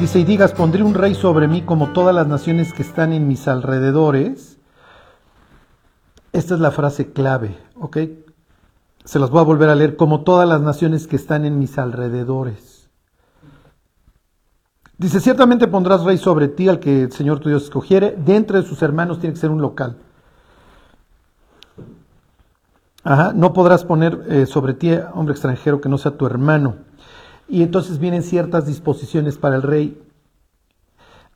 Dice, y digas, pondré un rey sobre mí como todas las naciones que están en mis alrededores. Esta es la frase clave, ¿ok? Se las voy a volver a leer, como todas las naciones que están en mis alrededores. Dice, ciertamente pondrás rey sobre ti al que el Señor tu Dios escogiere. Dentro de sus hermanos tiene que ser un local. Ajá, no podrás poner eh, sobre ti hombre extranjero que no sea tu hermano. Y entonces vienen ciertas disposiciones para el rey.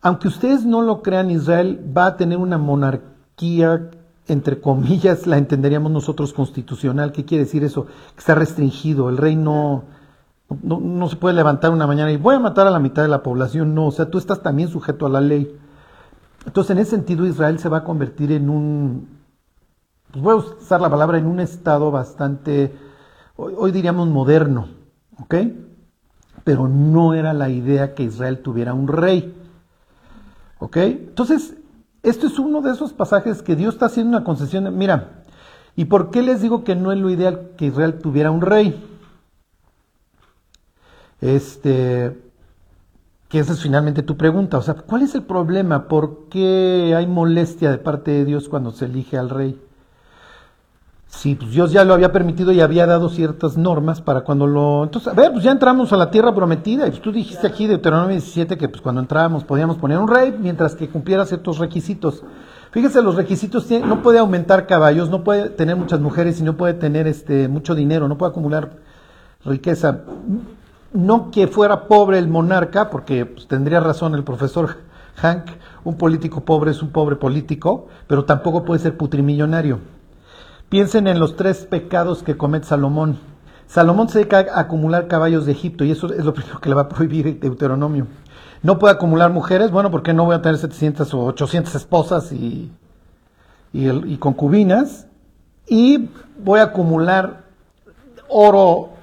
Aunque ustedes no lo crean, Israel va a tener una monarquía, entre comillas, la entenderíamos nosotros constitucional. ¿Qué quiere decir eso? Que está restringido. El rey no, no, no se puede levantar una mañana y voy a matar a la mitad de la población. No, o sea, tú estás también sujeto a la ley. Entonces, en ese sentido, Israel se va a convertir en un, pues voy a usar la palabra, en un estado bastante, hoy, diríamos moderno, ¿ok? Pero no era la idea que Israel tuviera un rey, ¿ok? Entonces, esto es uno de esos pasajes que Dios está haciendo una concesión. mira, ¿y por qué les digo que no es lo ideal que Israel tuviera un rey? Este, que esa es finalmente tu pregunta. O sea, ¿cuál es el problema? ¿Por qué hay molestia de parte de Dios cuando se elige al rey? Sí, pues Dios ya lo había permitido y había dado ciertas normas para cuando lo... Entonces, a ver, pues ya entramos a la tierra prometida y pues tú dijiste aquí de Deuteronomio 17 que pues cuando entrábamos podíamos poner un rey mientras que cumpliera ciertos requisitos. Fíjese, los requisitos no puede aumentar caballos, no puede tener muchas mujeres y no puede tener este mucho dinero, no puede acumular riqueza no que fuera pobre el monarca, porque pues, tendría razón el profesor Hank, un político pobre es un pobre político, pero tampoco puede ser putrimillonario. Piensen en los tres pecados que comete Salomón. Salomón se dedica a acumular caballos de Egipto y eso es lo primero que le va a prohibir Deuteronomio. No puede acumular mujeres, bueno, porque no voy a tener 700 o 800 esposas y, y concubinas. Y voy a acumular oro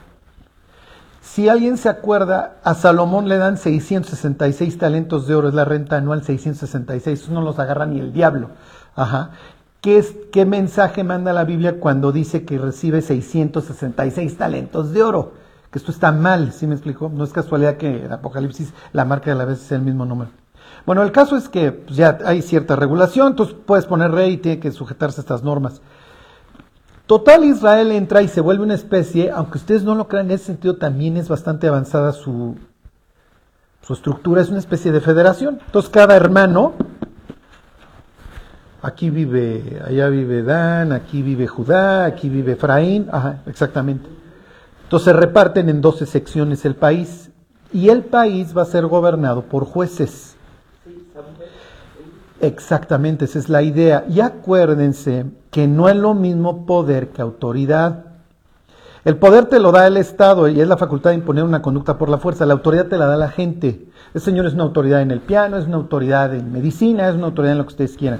si alguien se acuerda, a Salomón le dan 666 talentos de oro, es la renta anual 666, eso no los agarra ni el diablo. Ajá. ¿Qué, es, ¿Qué mensaje manda la Biblia cuando dice que recibe 666 talentos de oro? Que esto está mal, ¿sí me explico? No es casualidad que en Apocalipsis la marca de la vez sea el mismo número. Bueno, el caso es que pues, ya hay cierta regulación, entonces puedes poner rey y tiene que sujetarse a estas normas. Total Israel entra y se vuelve una especie, aunque ustedes no lo crean, en ese sentido también es bastante avanzada su, su estructura, es una especie de federación. Entonces cada hermano, aquí vive, allá vive Dan, aquí vive Judá, aquí vive Efraín, ajá, exactamente. Entonces reparten en 12 secciones el país y el país va a ser gobernado por jueces. Exactamente, esa es la idea. Y acuérdense que no es lo mismo poder que autoridad. El poder te lo da el Estado y es la facultad de imponer una conducta por la fuerza. La autoridad te la da la gente. El Señor es una autoridad en el piano, es una autoridad en medicina, es una autoridad en lo que ustedes quieran.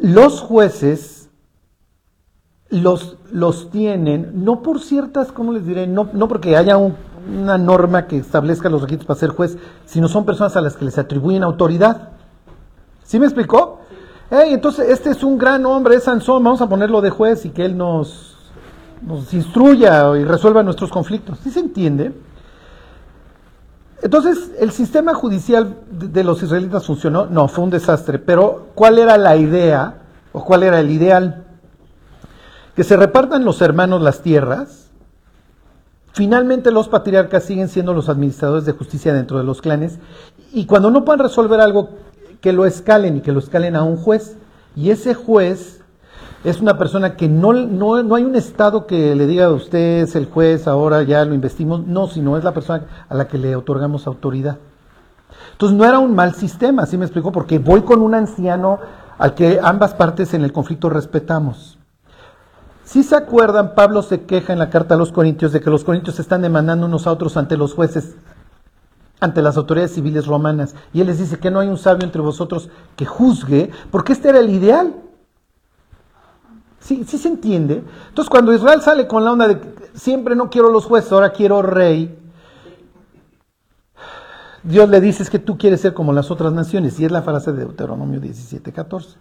Los jueces los, los tienen, no por ciertas, ¿cómo les diré? No, no porque haya una norma que establezca los requisitos para ser juez, sino son personas a las que les atribuyen autoridad. ¿Sí me explicó? entonces, este es un gran hombre, es Sansón, vamos a ponerlo de juez y que él nos, nos instruya y resuelva nuestros conflictos. ¿Sí se entiende? Entonces, ¿el sistema judicial de los israelitas funcionó? No, fue un desastre. Pero, ¿cuál era la idea o cuál era el ideal? Que se repartan los hermanos las tierras. Finalmente los patriarcas siguen siendo los administradores de justicia dentro de los clanes. Y cuando no puedan resolver algo que lo escalen y que lo escalen a un juez. Y ese juez es una persona que no, no, no hay un Estado que le diga usted es el juez, ahora ya lo investimos. No, sino es la persona a la que le otorgamos autoridad. Entonces no era un mal sistema, así me explicó, porque voy con un anciano al que ambas partes en el conflicto respetamos. Si se acuerdan, Pablo se queja en la carta a los Corintios de que los Corintios están demandando unos a otros ante los jueces ante las autoridades civiles romanas. Y él les dice que no hay un sabio entre vosotros que juzgue, porque este era el ideal. ¿Sí, sí se entiende? Entonces cuando Israel sale con la onda de siempre no quiero los jueces, ahora quiero rey, Dios le dice es que tú quieres ser como las otras naciones, y es la frase de Deuteronomio 17, 14.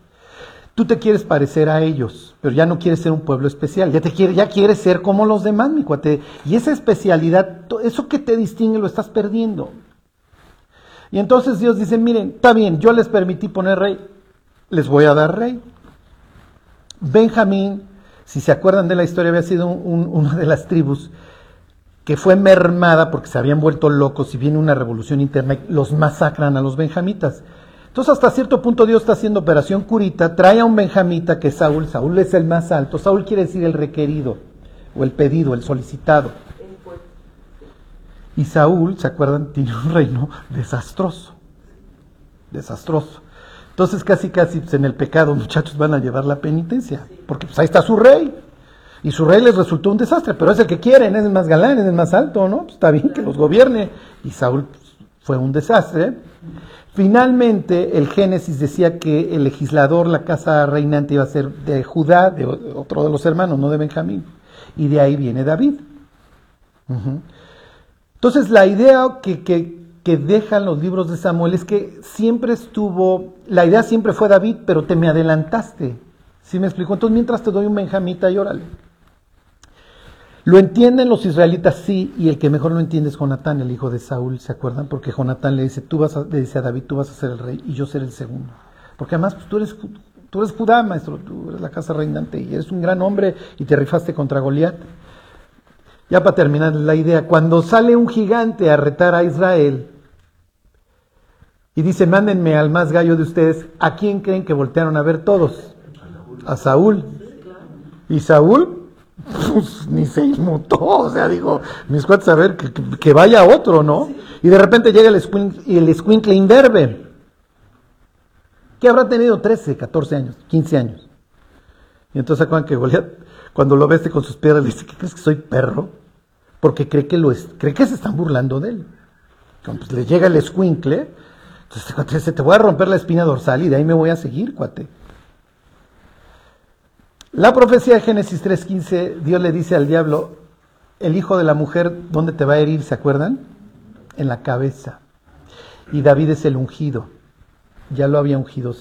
Tú te quieres parecer a ellos, pero ya no quieres ser un pueblo especial, ya, te ya quieres ser como los demás, mi cuate. Y esa especialidad, eso que te distingue lo estás perdiendo. Y entonces Dios dice, miren, está bien, yo les permití poner rey, les voy a dar rey. Benjamín, si se acuerdan de la historia, había sido una de las tribus que fue mermada porque se habían vuelto locos y viene una revolución interna y los masacran a los benjamitas. Entonces hasta cierto punto Dios está haciendo operación curita, trae a un benjamita que es Saúl, Saúl es el más alto, Saúl quiere decir el requerido o el pedido, el solicitado. Y Saúl, ¿se acuerdan? Tiene un reino desastroso, desastroso. Entonces casi casi pues, en el pecado muchachos van a llevar la penitencia, porque pues ahí está su rey. Y su rey les resultó un desastre, pero es el que quieren, es el más galán, es el más alto, ¿no? Pues, está bien que los gobierne. Y Saúl pues, fue un desastre. Finalmente, el Génesis decía que el legislador, la casa reinante, iba a ser de Judá, de otro de los hermanos, no de Benjamín. Y de ahí viene David. Entonces, la idea que, que, que dejan los libros de Samuel es que siempre estuvo, la idea siempre fue David, pero te me adelantaste. ¿Sí me explico? Entonces, mientras te doy un benjamita y órale. Lo entienden los israelitas, sí, y el que mejor lo entiende es Jonatán, el hijo de Saúl, ¿se acuerdan? Porque Jonatán le dice, tú vas a, le dice a David, tú vas a ser el rey y yo seré el segundo. Porque además pues, tú, eres, tú eres Judá, maestro, tú eres la casa reinante y eres un gran hombre y te rifaste contra Goliat. Ya para terminar la idea, cuando sale un gigante a retar a Israel y dice, mándenme al más gallo de ustedes, ¿a quién creen que voltearon a ver todos? A Saúl. Y Saúl pues, ni se inmutó, o sea, digo, mis cuates a ver que, vaya otro, ¿no? Y de repente llega el, el escuincle inverbe, que habrá tenido 13, 14 años, 15 años. Y entonces acuerdan que Goliat, cuando lo veste con sus piedras, le dice, ¿qué crees que soy perro? Porque cree que, lo cree que se están burlando de él. Pues, le llega el escuincle, entonces dice, te voy a romper la espina dorsal y de ahí me voy a seguir, cuate. La profecía de Génesis 3.15, Dios le dice al diablo, el hijo de la mujer, ¿dónde te va a herir? ¿Se acuerdan? En la cabeza. Y David es el ungido. Ya lo había ungido.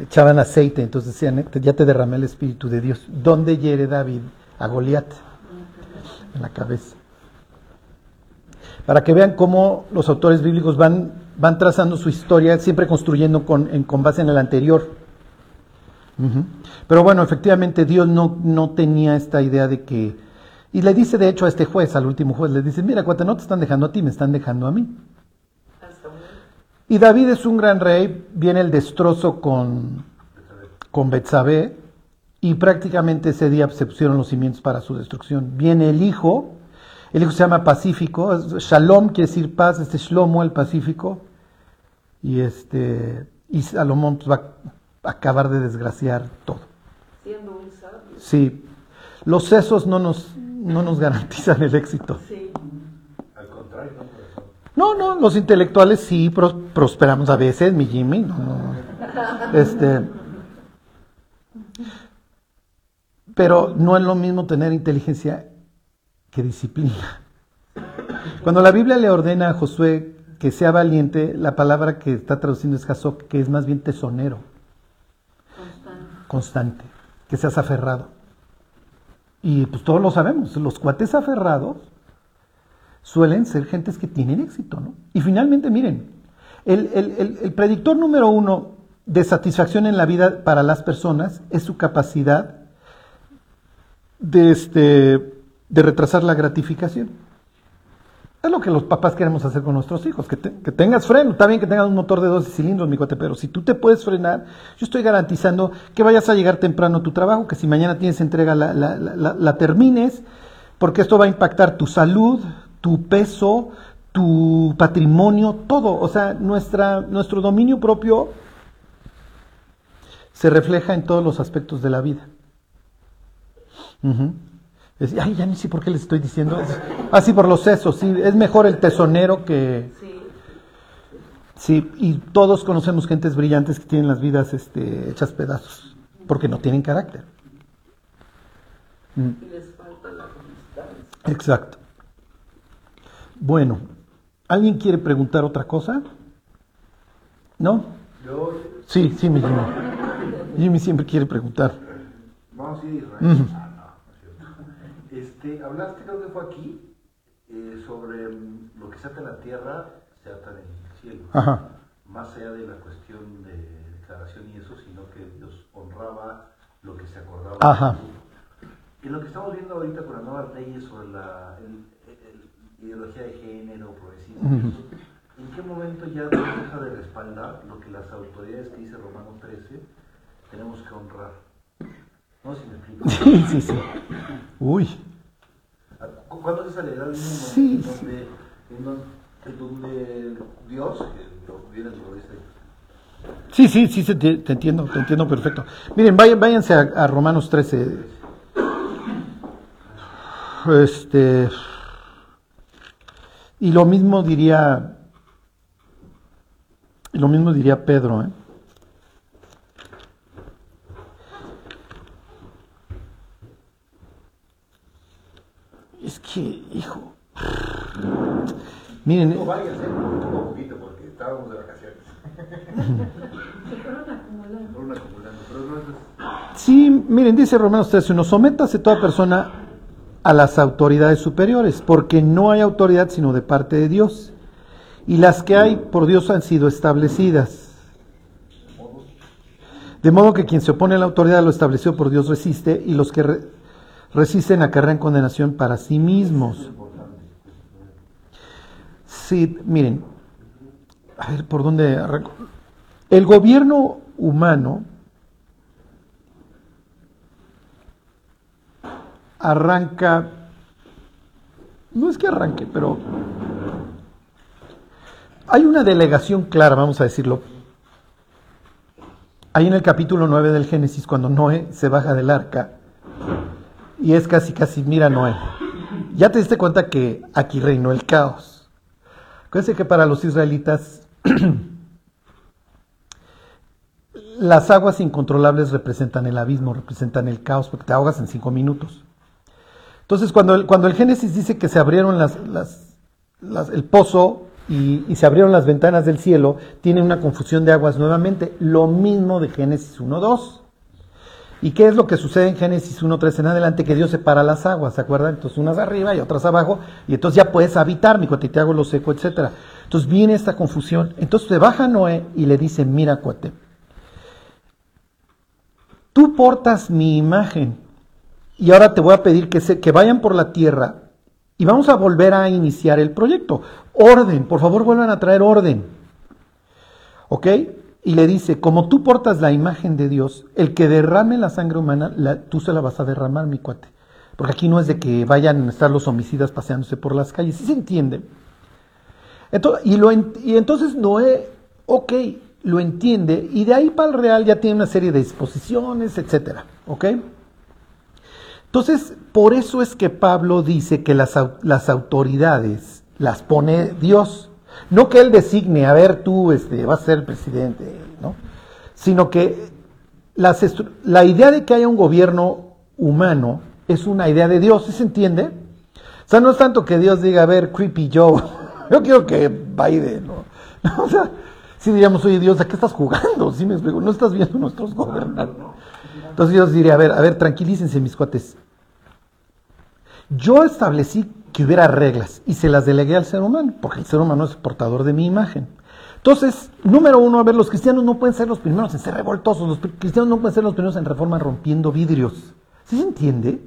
Echaban aceite, entonces decían, ya te derramé el Espíritu de Dios. ¿Dónde hiere David? A Goliat. En la cabeza. Para que vean cómo los autores bíblicos van, van trazando su historia, siempre construyendo con, en, con base en el anterior. Pero bueno, efectivamente Dios no, no tenía esta idea de que... Y le dice de hecho a este juez, al último juez, le dice, mira, cuate, no te están dejando a ti, me están dejando a mí. Y David es un gran rey, viene el destrozo con, con Betsabé, y prácticamente ese día se pusieron los cimientos para su destrucción. Viene el hijo, el hijo se llama Pacífico, Shalom quiere decir paz, este Shlomo el Pacífico, y este y Salomón pues, va acabar de desgraciar todo. Siendo un sabio. Sí, los sesos no nos, no nos garantizan el éxito. Sí. Al contrario, no, no, los intelectuales sí prosperamos a veces, mi Jimmy. No, no. Este, pero no es lo mismo tener inteligencia que disciplina. Cuando la Biblia le ordena a Josué que sea valiente, la palabra que está traduciendo es Jasok, que es más bien tesonero constante, que seas aferrado. Y pues todos lo sabemos, los cuates aferrados suelen ser gentes que tienen éxito, ¿no? Y finalmente, miren, el, predictor número uno de satisfacción en la vida para las personas es su capacidad de, este, de retrasar la gratificación. Es lo que los papás queremos hacer con nuestros hijos, que, tengas freno. Está bien que tengas un motor de 12 cilindros, mi cuate, pero si tú te puedes frenar, yo estoy garantizando que vayas a llegar temprano a tu trabajo, que si mañana tienes entrega la, termines, porque esto va a impactar tu salud, tu peso, tu patrimonio, todo. O sea, nuestra, nuestro dominio propio se refleja en todos los aspectos de la vida. Ay, ya ni sé por qué les estoy diciendo. Así ah, por los sesos, sí. Es mejor el tesonero que. Sí. y todos conocemos gentes brillantes que tienen las vidas este, hechas pedazos, porque no tienen carácter. Mm. Y les falta la Exacto. Bueno, ¿alguien quiere preguntar otra cosa? ¿No? Sí, sí, mi Jimmy. Jimmy siempre quiere preguntar. Vamos a ir, este, hablaste, creo que fue aquí, eh, sobre mm, lo que se hace en la tierra, ya están en el cielo. Ajá. Más allá de la cuestión de declaración y eso, sino que Dios honraba lo que se acordaba. Ajá. Y lo que estamos viendo ahorita con las nuevas leyes sobre la el- ideología de género, progresismo, ¿en qué momento ya deja de respaldar lo que las autoridades que dice Romanos 13 tenemos que honrar? No si me explico. Sí, sí, sí. Uy. ¿Cu- ¿Cuándo se sale el Sí. en donde, en donde, en donde Dios, que viene lo dice, Sí, sí, sí, te, te entiendo, te entiendo perfecto. Miren, vayan, váyanse a, a Romanos 13. Este. Y lo mismo diría. Y lo mismo diría Pedro, ¿eh? Es que, hijo. Miren, no vayas, ¿eh? poco a poquito, porque estábamos de vacaciones. Se fueron acumulando. Fueron acumulando, pero no es. Sí, miren, dice Romanos 13:1, sométase toda persona a las autoridades superiores, porque no hay autoridad sino de parte de Dios, y las que hay por Dios han sido establecidas. De modo que quien se opone a la autoridad lo establecido por Dios resiste, y los que re- resisten acarrean condenación para sí mismos. Miren, a ver por dónde arranco. El gobierno humano arranca, no es que arranque, pero hay una delegación clara, vamos a decirlo. Ahí en el capítulo 9 del Génesis, cuando Noé se baja del arca, y es casi, casi, mira Noé, ya te diste cuenta que aquí reinó el caos. Acuérdense que para los israelitas las aguas incontrolables representan el abismo, representan el caos, porque te ahogas en cinco minutos. Entonces, cuando el, cuando el Génesis dice que se abrieron las, el pozo y, se abrieron las ventanas del cielo, tiene una confusión de aguas nuevamente. Lo mismo de Génesis 1.2. ¿Y qué es lo que sucede en Génesis 1.3 en adelante? Que Dios separa las aguas, ¿se acuerdan? Entonces unas arriba y otras abajo, y entonces ya puedes habitar, mi cuate, te hago lo seco, etc. Entonces viene esta confusión. Entonces se baja Noé y le dice, mira, cuate, tú portas mi imagen y ahora te voy a pedir que, se, que vayan por la tierra y vamos a volver a iniciar el proyecto. Orden, por favor vuelvan a traer orden. ¿Ok? Y le dice, como tú portas la imagen de Dios, el que derrame la sangre humana, tú se la vas a derramar, mi cuate. Porque aquí no es de que vayan a estar los homicidas paseándose por las calles, ¿sí se entiende? Entonces, y, lo, y entonces Noé, ok, lo entiende, y de ahí para el real ya tiene una serie de disposiciones, etcétera, ¿ok? Entonces, por eso es que Pablo dice que las, las autoridades las pone Dios. No que él designe, a ver, tú este, vas a ser el presidente, ¿no? Sino que las la idea de que haya un gobierno humano es una idea de Dios, ¿sí se entiende? O sea, no es tanto que Dios diga, a ver, Creepy Joe, yo quiero que Biden, ¿no? O sea, si diríamos, oye Dios, ¿a qué estás jugando? ¿Sí me explico? No estás viendo nuestros gobernantes. Entonces Dios diría, a ver, a ver, tranquilícense mis cuates. Yo establecí que hubiera reglas y se las delegué al ser humano, porque el ser humano es portador de mi imagen. Entonces, número uno, a ver, los cristianos no pueden ser los primeros en ser revoltosos, los cristianos no pueden ser los primeros en reforma rompiendo vidrios. ¿Sí se entiende?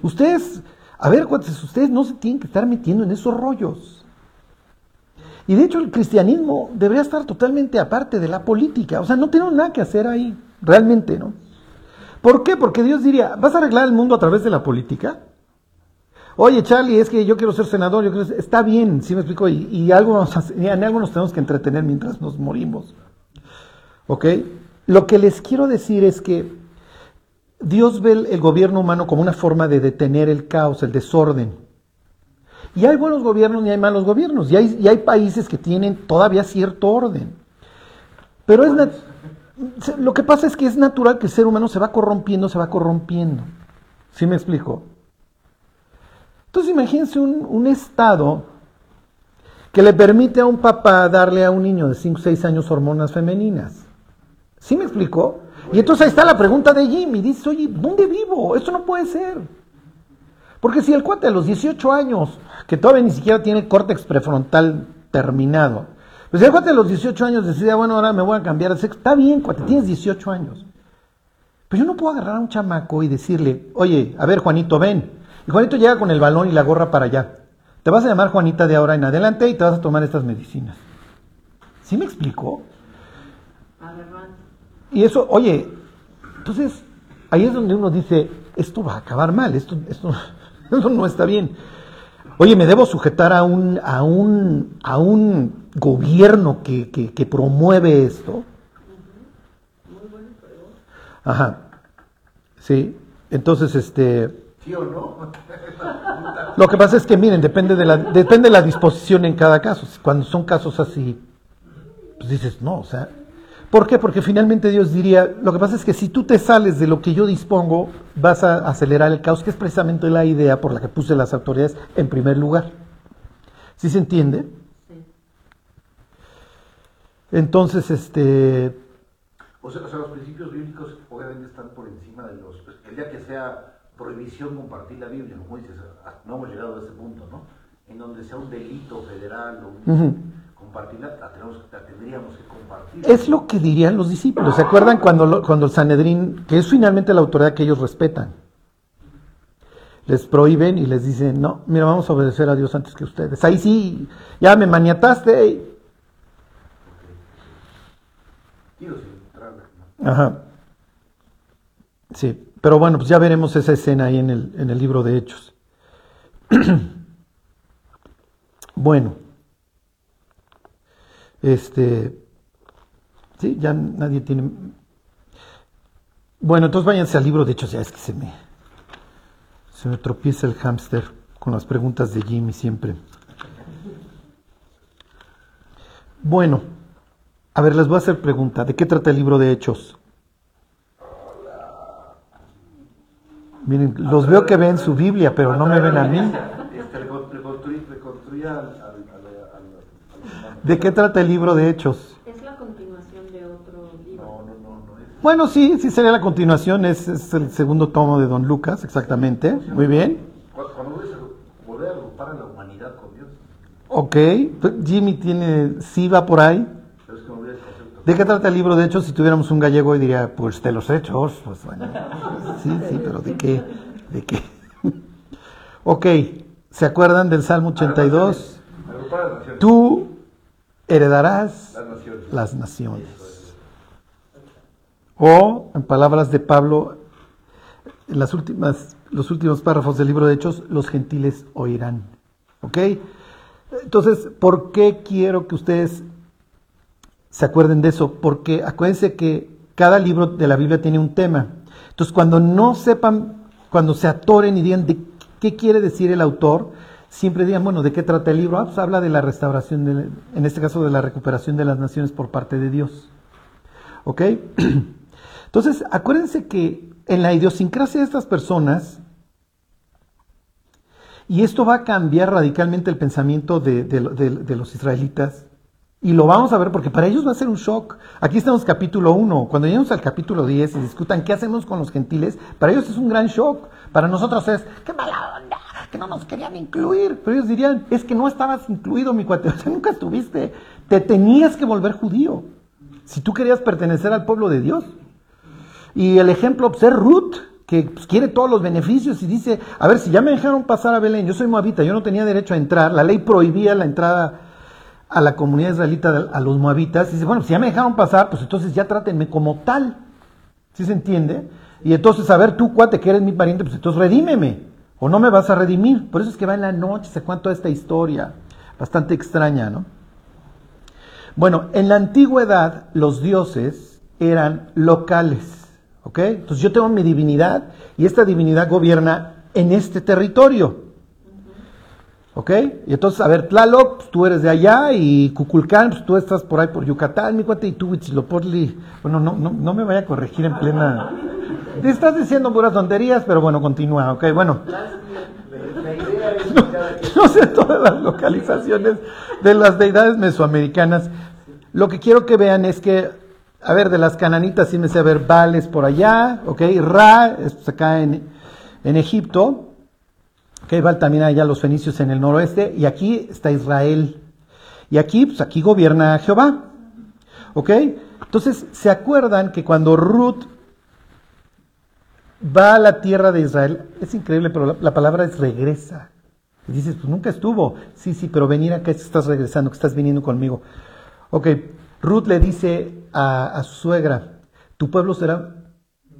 Ustedes, a ver, cuates, ustedes no se tienen que estar metiendo en esos rollos. Y de hecho el cristianismo debería estar totalmente aparte de la política, o sea, no tenemos nada que hacer ahí, realmente, ¿no? ¿Por qué? Porque Dios diría, ¿vas a arreglar el mundo a través de la política? Oye, Charlie, es que yo quiero ser senador, yo quiero ser- está bien, sí me explico, y, y algo y en algo nos tenemos que entretener mientras nos morimos. ¿Ok? Lo que les quiero decir es que Dios ve el, el gobierno humano como una forma de detener el caos, el desorden. Y hay buenos gobiernos y hay malos gobiernos, y hay, y hay países que tienen todavía cierto orden. Pero es lo que pasa es que es natural que el ser humano se va corrompiendo, se va corrompiendo. ¿Sí me explico? Entonces imagínense un, un estado que le permite a un papá darle a un niño de 5 o 6 años hormonas femeninas. ¿Sí me explico? Y entonces ahí está la pregunta de Jimmy. Dice, oye, ¿dónde vivo? Esto no puede ser. Porque si el cuate a los 18 años, que todavía ni siquiera tiene córtex prefrontal terminado, Pues ya cuate a los 18 años decía, bueno, ahora me voy a cambiar de sexo. Está bien, cuate, tienes 18 años. Pero yo no puedo agarrar a un chamaco y decirle, oye, a ver, Juanito, ven. Y Juanito llega con el balón y la gorra para allá. Te vas a llamar Juanita de ahora en adelante y te vas a tomar estas medicinas. ¿Sí me explicó? Y eso, oye, entonces ahí es donde uno dice, esto va a acabar mal, esto, esto, esto no está bien. Oye, me debo sujetar a un, a un, a un gobierno que, que, que promueve esto. Ajá. Sí. Entonces, este. ¿Sí o no? Lo que pasa es que, miren, depende de la, depende de la disposición en cada caso. Cuando son casos así, pues dices, no, o sea. ¿Por qué? Porque finalmente Dios diría, lo que pasa es que si tú te sales de lo que yo dispongo, vas a acelerar el caos, que es precisamente la idea por la que puse las autoridades en primer lugar. ¿Sí se entiende? Sí. Entonces, este, O sea, o sea, los principios bíblicos obviamente están por encima de los... pues, el día que sea prohibición compartir la Biblia, como dices, ah, no hemos llegado a ese punto, ¿no? En donde sea un delito federal o un- Ujú. Compartirla, la, tenemos- la tendríamos que compartir. es lo que dirían los discípulos. ¿Se acuerdan cuando, lo- cuando el Sanedrín, que es finalmente la autoridad que ellos respetan, les prohíben y les dicen, no, mira, vamos a obedecer a Dios antes que ustedes. Ahí sí, ya me maniataste. Ajá. Sí, pero bueno, pues ya veremos esa escena ahí en el, en el libro de Hechos. bueno. Este. Sí, ya nadie tiene. Bueno, entonces váyanse al libro de Hechos, ya es que se me. Se me tropieza el hámster con las preguntas de Jimmy siempre. Bueno, a ver, les voy a hacer pregunta. ¿De qué trata el libro de Hechos? Miren, los veo que ven su Biblia, pero no me ven a mí. Este, recon- reconstruir, reconstruir al, al, al, al- a los humanos. ¿De qué trata el libro de Hechos? Es la continuación de otro libro. No, no, no, no es. Bueno, sí, sí sería la continuación, es, es el segundo tomo de Don Lucas, exactamente. Muy bien. Cuando, volver a agrupar a la humanidad con Dios, Ok, Jimmy tiene, sí va por ahí. pero es que no olvides el concepto. ¿De qué trata el libro de Hechos? Si tuviéramos un gallego hoy diría, pues de los hechos. Pues bueno, sí, sí, pero ¿de qué? ¿De qué? ok, ¿se acuerdan del Salmo 82? Agrupar a las naciones. Tú heredarás Las naciones. O, en palabras de Pablo, en las últimas, los últimos párrafos del libro de Hechos, los gentiles oirán. ¿Ok? Entonces, ¿por qué quiero que ustedes se acuerden de eso? Porque acuérdense que cada libro de la Biblia tiene un tema. Entonces, cuando no sepan, cuando se atoren y digan de qué quiere decir el autor, siempre digan, bueno, ¿de qué trata el libro? Ah, pues habla de la restauración, de- en este caso de la recuperación de las naciones por parte de Dios. ¿Ok? Entonces, acuérdense que en la idiosincrasia de estas personas, y esto va a cambiar radicalmente el pensamiento de, los israelitas. Y lo vamos a ver porque para ellos va a ser un shock. Aquí estamos capítulo 1. Cuando lleguemos al capítulo 10 y discutan qué hacemos con los gentiles, para ellos es un gran shock. Para nosotros es, qué mala onda, que no nos querían incluir. Pero ellos dirían, es que no estabas incluido, mi cuate. O sea, nunca estuviste. Te tenías que volver judío. Si tú querías pertenecer al pueblo de Dios. Y el ejemplo, pues, es Ruth, que pues, quiere todos los beneficios y dice, a ver, si ya me dejaron pasar a Belén, yo soy moabita, yo no tenía derecho a entrar, la ley prohibía la entrada a la comunidad israelita, a los moabitas, y dice, bueno, si ya me dejaron pasar, pues entonces ya trátenme como tal. ¿Sí se entiende? Y entonces, a ver, tú, cuate, que eres mi pariente, pues entonces redímeme, o no me vas a redimir. Por eso es que va en la noche, se cuenta esta historia, bastante extraña, ¿no? Bueno, en la antigüedad los dioses eran locales, ¿ok? Entonces yo tengo mi divinidad y esta divinidad gobierna en este territorio, ¿ok? Y entonces, a ver, Tlaloc, pues, tú eres de allá y Cuculcán, pues tú estás por ahí por Yucatán, mi cuate, y tú, Huitzilopochtli, bueno, no, no, no me vaya a corregir en plena... Te estás diciendo puras tonterías, pero bueno, continúa, ¿ok? Bueno, quien- no sé todas las localizaciones de las deidades mesoamericanas. Lo que quiero que vean es que, a ver, de las cananitas sí me sé ver Vales por allá, ok, Ra, es pues, acá en, en Egipto, ok, Val también allá los fenicios en el noroeste, y aquí está Israel. Y aquí, pues aquí gobierna Jehová. ¿Ok? Entonces, ¿se acuerdan que cuando Ruth va a la tierra de Israel, es increíble, pero la, la palabra es regresa. Y dices, pues nunca estuvo. Sí, sí, pero venir acá estás regresando, que estás viniendo conmigo. Ok, Ruth le dice a, a su suegra, tu pueblo será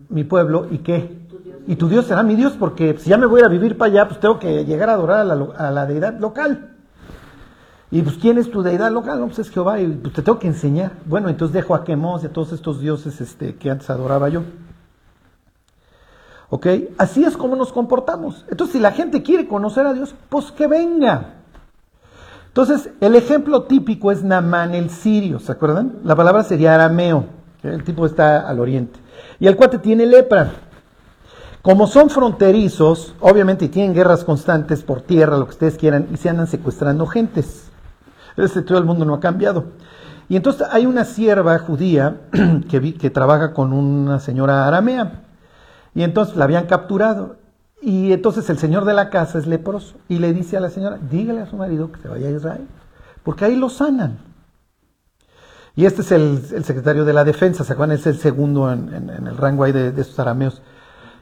mi pueblo y qué? Y tu Dios será mi Dios, porque si ya me voy a vivir para allá, pues tengo que llegar a adorar a la, deidad local. Y pues, ¿quién es tu deidad local? No, pues es Jehová, y pues te tengo que enseñar. Bueno, entonces dejo a Quemos y a todos estos dioses este, que antes adoraba yo. ¿Ok? Así es como nos comportamos. Entonces, si la gente quiere conocer a Dios, pues que venga. Entonces, el ejemplo típico es Namán el sirio, ¿se acuerdan? La palabra sería arameo, el tipo está al oriente. Y el cuate tiene lepra. Como son fronterizos, obviamente tienen guerras constantes por tierra, lo que ustedes quieran, y se andan secuestrando gentes. Este todo el mundo no ha cambiado. Y entonces hay una sierva judía que, trabaja con una señora aramea. Y entonces la habían capturado. Y entonces el señor de la casa es leproso. Y le dice a la señora, dígale a su marido que se vaya a Israel. Porque ahí lo sanan. Y este es el, secretario de la defensa, ¿se acuerdan? Es el segundo en, el rango ahí de, de esos arameos.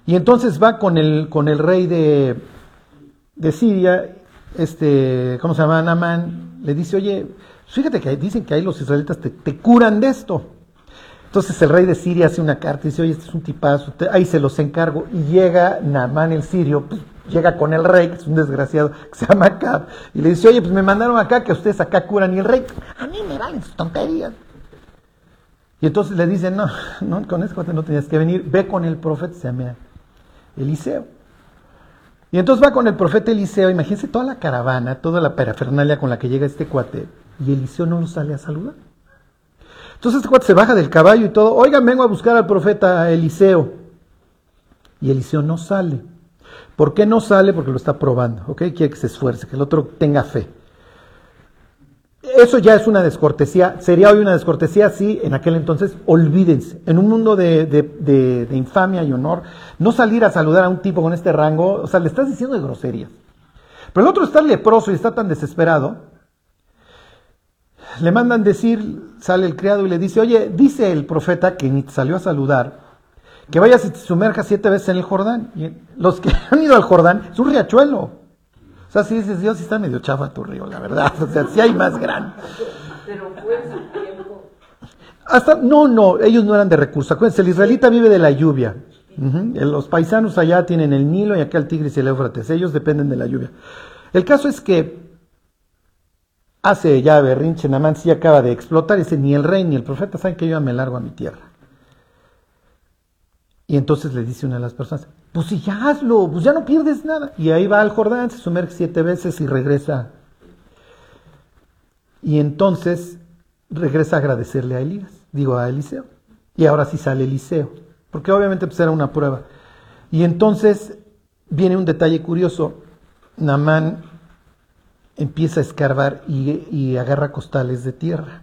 Y entonces va con el, con el rey de, de Siria, este, ¿cómo se llama? Namán, le dice, oye, fíjate que dicen que ahí los israelitas te, te, curan de esto. Entonces el rey de Siria hace una carta y dice, oye, este es un tipazo, ahí se los encargo. Y llega Namán el sirio, pues, llega con el rey, que es un desgraciado, que se llama Acab, y le dice, oye, pues me mandaron acá que ustedes acá curan. Y el rey, a mí me valen sus tonterías. Y entonces le dicen, no, no, con ese no tenías que venir, ve con el profeta, se llama Eliseo. Y entonces va con el profeta Eliseo, imagínense toda la caravana, toda la parafernalia con la que llega este cuate, y Eliseo no lo sale a saludar. Entonces este cuate se baja del caballo y todo, oigan, vengo a buscar al profeta Eliseo. Y Eliseo no sale. ¿Por qué no sale? Porque lo está probando, ¿ok? Quiere que se esfuerce, que el otro tenga fe. Eso ya es una descortesía. Sería hoy una descortesía, sí, en aquel entonces, olvídense. En un mundo de, de, de, infamia y honor, no salir a saludar a un tipo con este rango, o sea, le estás diciendo de groserías. Pero el otro está leproso y está tan desesperado. Le mandan decir, sale el criado y le dice, oye, dice el profeta que ni te salió a saludar, que vayas y te sumerjas siete veces en el Jordán. Y los que han ido al Jordán, es un riachuelo. O sea, si dices, Dios, está medio chafa tu río, la verdad. O sea, sí hay más grande. Pero fue en su tiempo. Hasta, no, no, ellos no eran de recursos. Acuérdense, el israelita vive de la lluvia. Uh -huh. Los paisanos allá tienen el Nilo y acá el Tigris y el Éufrates. Ellos dependen de la lluvia. El caso es que hace ya berrinche, Namán sí acaba de explotar. Dice, ni el rey ni el profeta saben que yo me largo a mi tierra. Y entonces le dice una de las personas, pues si ya hazlo, pues ya no pierdes nada. Y ahí va al Jordán, se sumerge siete veces y regresa. Y entonces regresa a agradecerle a Elías, digo a Eliseo. Y ahora sí sale Eliseo, porque obviamente pues era una prueba. Y entonces viene un detalle curioso. Namán empieza a escarbar y, y agarra costales de tierra.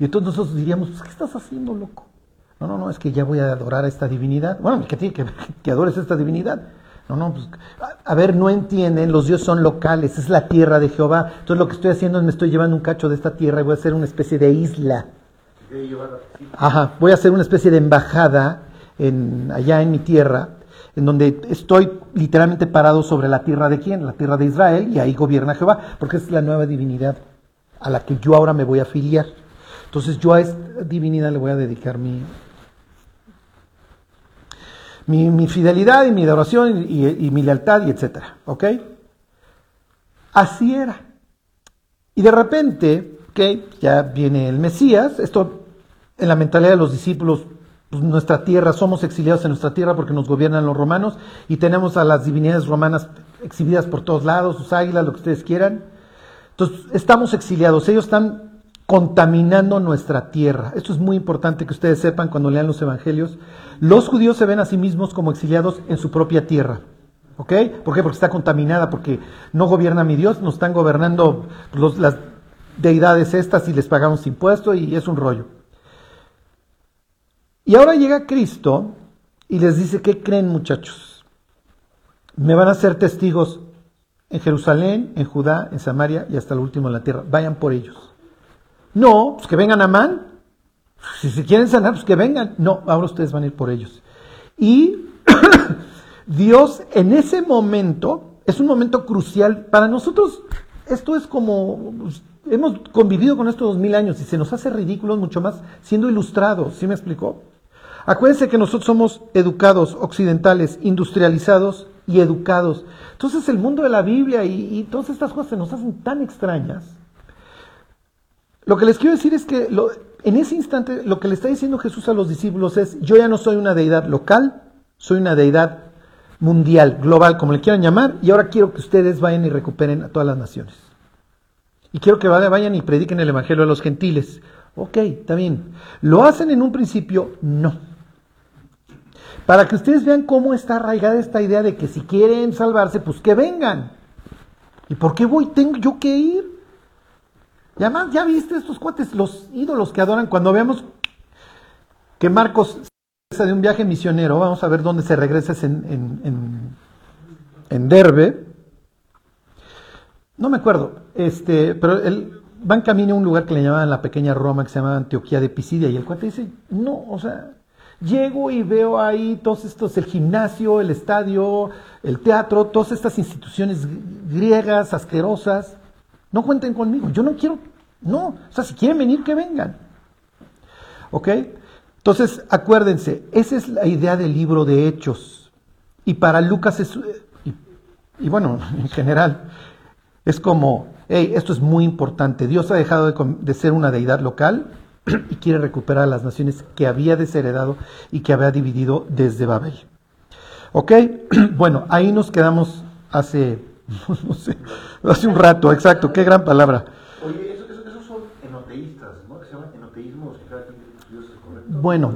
Y entonces nosotros diríamos, pues, ¿qué estás haciendo, loco? No, no, no, es que ya voy a adorar a esta divinidad. Bueno, que que, que adores esta divinidad. No, no, pues, a, ver, no entienden, los dioses son locales, es la tierra de Jehová. Entonces lo que estoy haciendo es me estoy llevando un cacho de esta tierra y voy a hacer una especie de isla. Ajá, voy a hacer una especie de embajada allá en mi tierra, en donde estoy literalmente parado sobre la tierra de quién, la tierra de Israel, y ahí gobierna Jehová, porque es la nueva divinidad a la que yo ahora me voy a afiliar. Entonces yo a esta divinidad le voy a dedicar mi, mi, fidelidad y mi adoración y, mi lealtad y etcétera, ¿ok? Así era. Y de repente, ¿ok? Ya viene el Mesías, esto en la mentalidad de los discípulos, pues nuestra tierra, somos exiliados en nuestra tierra porque nos gobiernan los romanos y tenemos a las divinidades romanas exhibidas por todos lados, sus águilas, lo que ustedes quieran. Entonces, estamos exiliados, ellos están contaminando nuestra tierra. Esto es muy importante que ustedes sepan cuando lean los evangelios. Los judíos se ven a sí mismos como exiliados en su propia tierra. ¿Ok? ¿Por qué? Porque está contaminada, porque no gobierna mi Dios, nos están gobernando las deidades estas y les pagamos impuestos y es un rollo. Y ahora llega Cristo y les dice, ¿qué creen muchachos? Me van a ser testigos en Jerusalén, en Judá, en Samaria y hasta lo último en la tierra. Vayan por ellos. No, pues que vengan a Man. Si se quieren sanar, pues que vengan. No, ahora ustedes van a ir por ellos. Y Dios en ese momento, es un momento crucial. Para nosotros, esto es como, pues, hemos convivido con estos dos mil años y se nos hace ridículos mucho más siendo ilustrados. ¿Sí me explicó? Acuérdense que nosotros somos educados, occidentales, industrializados y educados. Entonces el mundo de la Biblia y, todas estas cosas se nos hacen tan extrañas. Lo que les quiero decir es que en ese instante lo que le está diciendo Jesús a los discípulos es, yo ya no soy una deidad local, soy una deidad mundial, global, como le quieran llamar, y ahora quiero que ustedes vayan y recuperen a todas las naciones. Y quiero que vayan y prediquen el Evangelio a los gentiles. Ok, está bien. ¿Lo hacen en un principio? No. Para que ustedes vean cómo está arraigada esta idea de que si quieren salvarse, pues que vengan. ¿Y por qué voy? Tengo yo que ir. Y además, ya viste estos cuates, los ídolos que adoran. Cuando vemos que Marcos regresa de un viaje misionero, vamos a ver dónde se regresa en, en, en, Derbe. No me acuerdo, este, pero él va en camino a un lugar que le llamaban la pequeña Roma, que se llamaba Antioquía de Pisidia, y el cuate dice, no, o sea, Llego y veo ahí todos estos, el gimnasio, el estadio, el teatro, todas estas instituciones griegas, asquerosas. No cuenten conmigo, yo no quiero, no, o sea, si quieren venir, que vengan. ¿Ok? Entonces, acuérdense, esa es la idea del libro de Hechos. Y para Lucas es, y, bueno, en general, es como, hey, esto es muy importante. Dios ha dejado de, de ser una deidad local y quiere recuperar las naciones que había desheredado y que había dividido desde Babel. ¿Ok? Bueno, ahí nos quedamos hace, no sé, hace un rato, exacto, qué gran palabra. Oye, esos eso, son enoteístas, ¿no? Que se llaman enoteísmos. Bueno,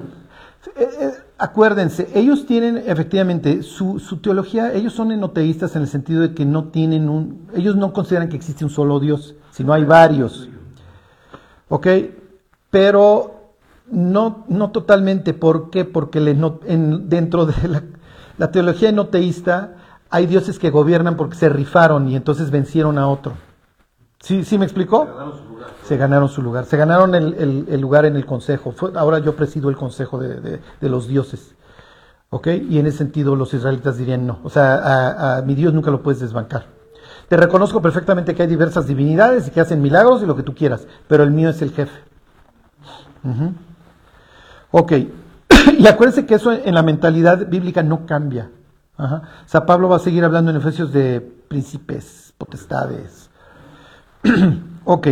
eh, eh, acuérdense, ellos tienen efectivamente su, su, teología, ellos son enoteístas en el sentido de que no tienen un, ellos no consideran que existe un solo Dios, sino hay varios. ¿Ok? pero no, no totalmente. ¿Por qué? Porque dentro de la, teología enoteísta hay dioses que gobiernan porque se rifaron y entonces vencieron a otro. ¿Sí, sí me explicó? Se ganaron su lugar. Se ganaron el, lugar en el consejo. ahora yo presido el consejo de, los dioses. ¿Ok? Y en ese sentido los israelitas dirían no. O sea, a, mi Dios nunca lo puedes desbancar. Te reconozco perfectamente que hay diversas divinidades y que hacen milagros y lo que tú quieras, pero el mío es el jefe. Ok, y acuérdense que eso en la mentalidad bíblica no cambia. O sea, Pablo va a seguir hablando en Efesios de príncipes, potestades. ok,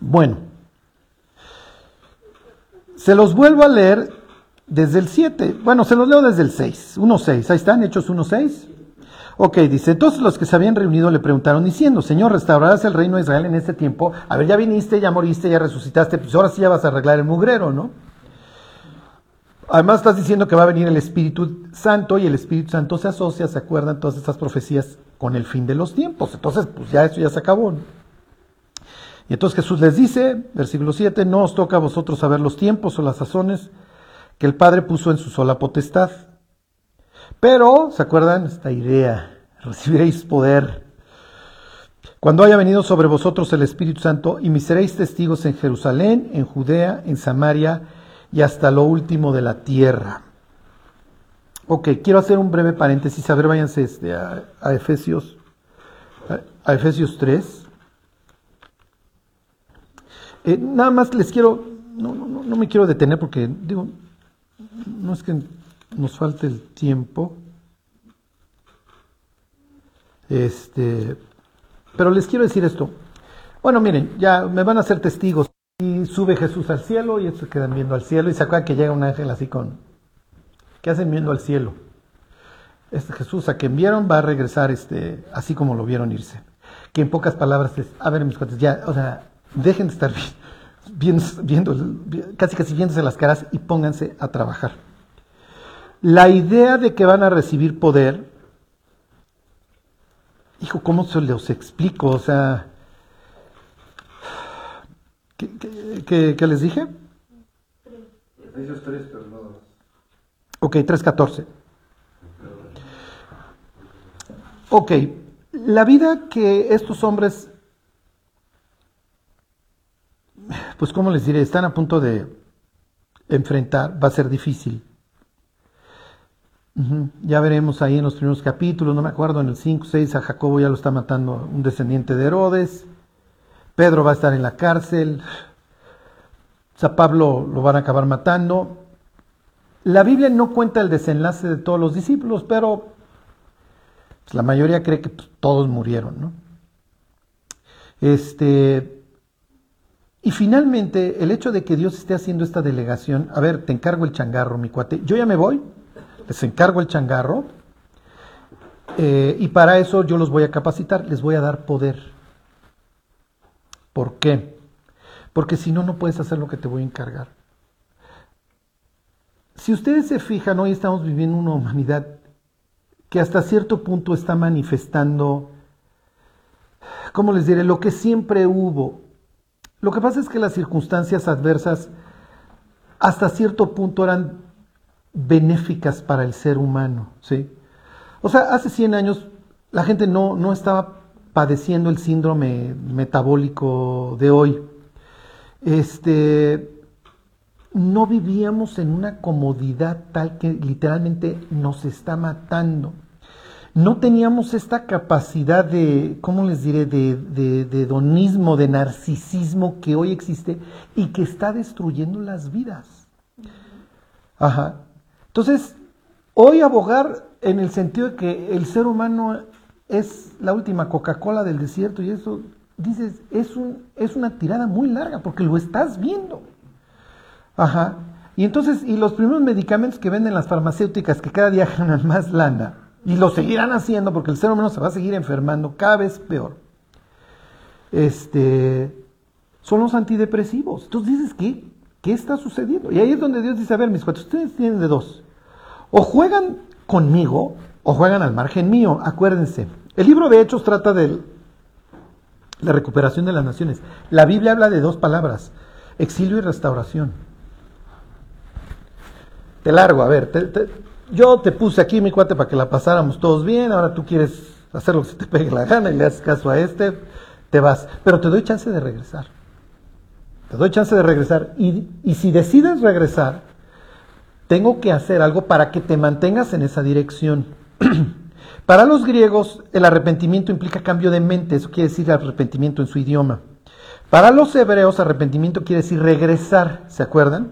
bueno. Se los vuelvo a leer desde el 7. Bueno, se los leo desde el 6. 1.6. Ahí están, Hechos 1.6. Ok, dice, entonces los que se habían reunido le preguntaron diciendo, Señor, restaurarás el reino de Israel en este tiempo. A ver, ya viniste, ya moriste, ya resucitaste, pues ahora sí ya vas a arreglar el mugrero, ¿no? Además estás diciendo que va a venir el Espíritu Santo y el Espíritu Santo se asocia, se acuerdan todas estas profecías con el fin de los tiempos. Entonces, pues ya eso ya se acabó. Y entonces Jesús les dice, versículo 7, no os toca a vosotros saber los tiempos o las sazones que el Padre puso en su sola potestad pero, ¿se acuerdan esta idea? Recibiréis poder. Cuando haya venido sobre vosotros el Espíritu Santo y me seréis testigos en Jerusalén, en Judea, en Samaria y hasta lo último de la tierra. Ok, quiero hacer un breve paréntesis. A ver, váyanse este, a, Efesios, a, Efesios 3. Eh, nada más les quiero, no, no, no me quiero detener porque digo, no es que nos falta el tiempo. Este, pero les quiero decir esto. Bueno, miren, ya me van a ser testigos. Y sube Jesús al cielo y estos quedan viendo al cielo. Y se acuerdan que llega un ángel así con. ¿Qué hacen viendo al cielo? Este Jesús a quien vieron va a regresar este, así como lo vieron irse. Que en pocas palabras es, a ver mis cuates, ya, o sea, dejen de estar viendo, viendo, casi casi viéndose las caras y pónganse a trabajar. La idea de que van a recibir poder, hijo, ¿cómo se los explico? O sea, ¿qué, les dije? Efesios 3, pero no. Ok, 3.14. Ok, la vida que estos hombres, pues como les diré, están a punto de enfrentar, va a ser difícil. Ya veremos ahí en los primeros capítulos, no me acuerdo, en el 5, 6, a Jacobo ya lo está matando un descendiente de Herodes. Pedro va a estar en la cárcel. Sea, Pablo lo van a acabar matando. La Biblia no cuenta el desenlace de todos los discípulos, pero pues, la mayoría cree que pues, todos murieron, ¿no? Este, y finalmente, el hecho de que Dios esté haciendo esta delegación, a ver, te encargo el changarro, mi cuate, yo ya me voy, les encargo el changarro, eh, y para eso yo los voy a capacitar, les voy a dar poder. ¿Por qué? Porque si no, no puedes hacer lo que te voy a encargar. Si ustedes se fijan, hoy estamos viviendo una humanidad que hasta cierto punto está manifestando, ¿cómo les diré? Lo que siempre hubo. Lo que pasa es que las circunstancias adversas hasta cierto punto eran benéficas para el ser humano, ¿sí? O sea, hace 100 años la gente no, no estaba padeciendo el síndrome metabólico de hoy. Este, no vivíamos en una comodidad tal que literalmente nos está matando. No teníamos esta capacidad de, ¿cómo les diré?, de, de, de hedonismo, de narcisismo que hoy existe y que está destruyendo las vidas. Ajá. Entonces, hoy abogar en el sentido de que el ser humano es la última Coca-Cola del desierto y eso, dices, es, un, es una tirada muy larga porque lo estás viendo. Ajá. Y entonces, y los primeros medicamentos que venden las farmacéuticas que cada día ganan más lana, y lo seguirán haciendo porque el ser humano se va a seguir enfermando cada vez peor, este, son los antidepresivos. Entonces dices, ¿qué? ¿Qué está sucediendo? Y ahí es donde Dios dice, a ver, mis cuates, ustedes tienen de dos. O juegan conmigo o juegan al margen mío. Acuérdense, el libro de Hechos trata de la recuperación de las naciones. La Biblia habla de dos palabras, exilio y restauración. Te largo, a ver, yo te puse aquí, mi cuate, para que la pasáramos todos bien, ahora tú quieres hacer lo que se te pegue la gana y le haces caso a este, te vas. Pero te doy chance de regresar. Te doy chance de regresar. Y, y si decides regresar, tengo que hacer algo para que te mantengas en esa dirección. para los griegos, el arrepentimiento implica cambio de mente, eso quiere decir arrepentimiento en su idioma. Para los hebreos, arrepentimiento quiere decir regresar, ¿se acuerdan?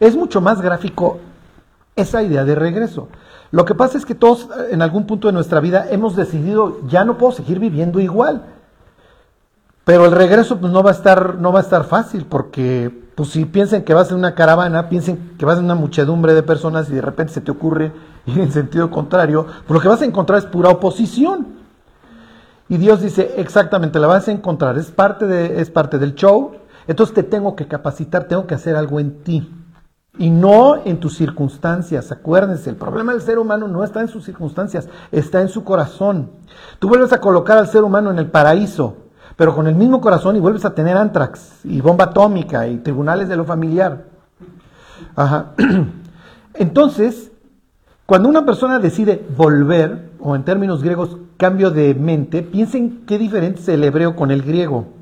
Es mucho más gráfico esa idea de regreso. Lo que pasa es que todos en algún punto de nuestra vida hemos decidido ya no puedo seguir viviendo igual. Pero el regreso pues no va a estar no va a estar fácil porque pues si piensen que vas en una caravana, piensen que vas en una muchedumbre de personas y de repente se te ocurre ir en sentido contrario, pues lo que vas a encontrar es pura oposición. Y Dios dice, exactamente, la vas a encontrar, es parte, de, es parte del show, entonces te tengo que capacitar, tengo que hacer algo en ti. Y no en tus circunstancias. Acuérdense, el problema del ser humano no está en sus circunstancias, está en su corazón. Tú vuelves a colocar al ser humano en el paraíso, pero con el mismo corazón y vuelves a tener antrax y bomba atómica y tribunales de lo familiar. Ajá. Entonces, cuando una persona decide volver, o en términos griegos, cambio de mente, piensen qué diferente es el hebreo con el griego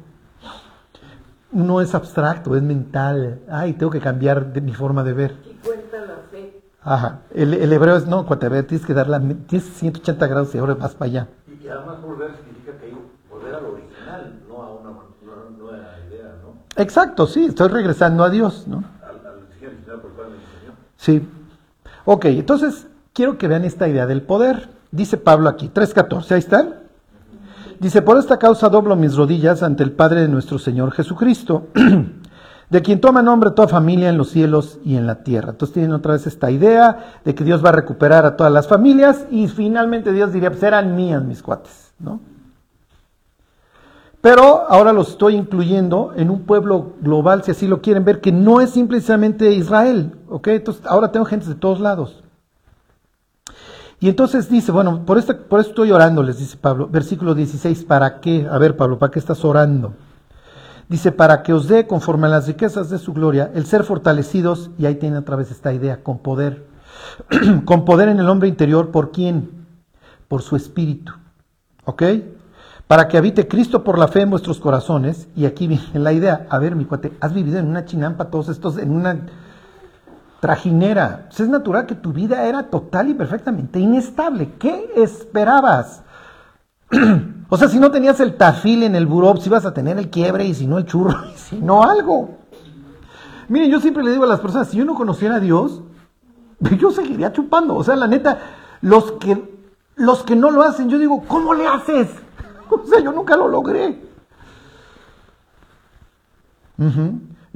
no es abstracto, es mental. Ay, tengo que cambiar de mi forma de ver. Y cuenta la fe. Aja, el, el hebreo es, no, cuando tienes que dar la, tienes 180 grados y ahora vas para allá. Y además volver significa que hay volver al original, no a una nueva idea, ¿no? Exacto, sí, estoy regresando a Dios, ¿no? Al, al original por el cual me diseñó. Sí. Ok, entonces quiero que vean esta idea del poder. Dice Pablo aquí, 3.14, ahí están. Dice, por esta causa doblo mis rodillas ante el Padre de nuestro Señor Jesucristo, de quien toma nombre toda familia en los cielos y en la tierra. Entonces tienen otra vez esta idea de que Dios va a recuperar a todas las familias y finalmente Dios diría, pues eran mías mis cuates, ¿no? Pero ahora los estoy incluyendo en un pueblo global, si así lo quieren ver, que no es simplemente Israel, ¿ok? Entonces ahora tengo gente de todos lados. Y entonces dice, bueno, por, esta, por eso estoy orando, les dice Pablo, versículo 16, ¿para qué? A ver, Pablo, ¿para qué estás orando? Dice, para que os dé, conforme a las riquezas de su gloria, el ser fortalecidos, y ahí tiene otra vez esta idea, con poder. con poder en el hombre interior, ¿por quién? Por su espíritu. ¿Ok? para que habite Cristo por la fe en vuestros corazones. Y aquí viene la idea, a ver, mi cuate, has vivido en una chinampa todos estos, en una trajinera. Pues es natural que tu vida era total y perfectamente inestable. ¿Qué esperabas? o sea, si no tenías el tafil en el buró, si ibas a tener el quiebre y si no el churro, y si no algo. Miren, yo siempre le digo a las personas, si yo no conociera a Dios, yo seguiría chupando. O sea, la neta, los que, los que no lo hacen, yo digo, ¿cómo le haces? O sea, yo nunca lo logré.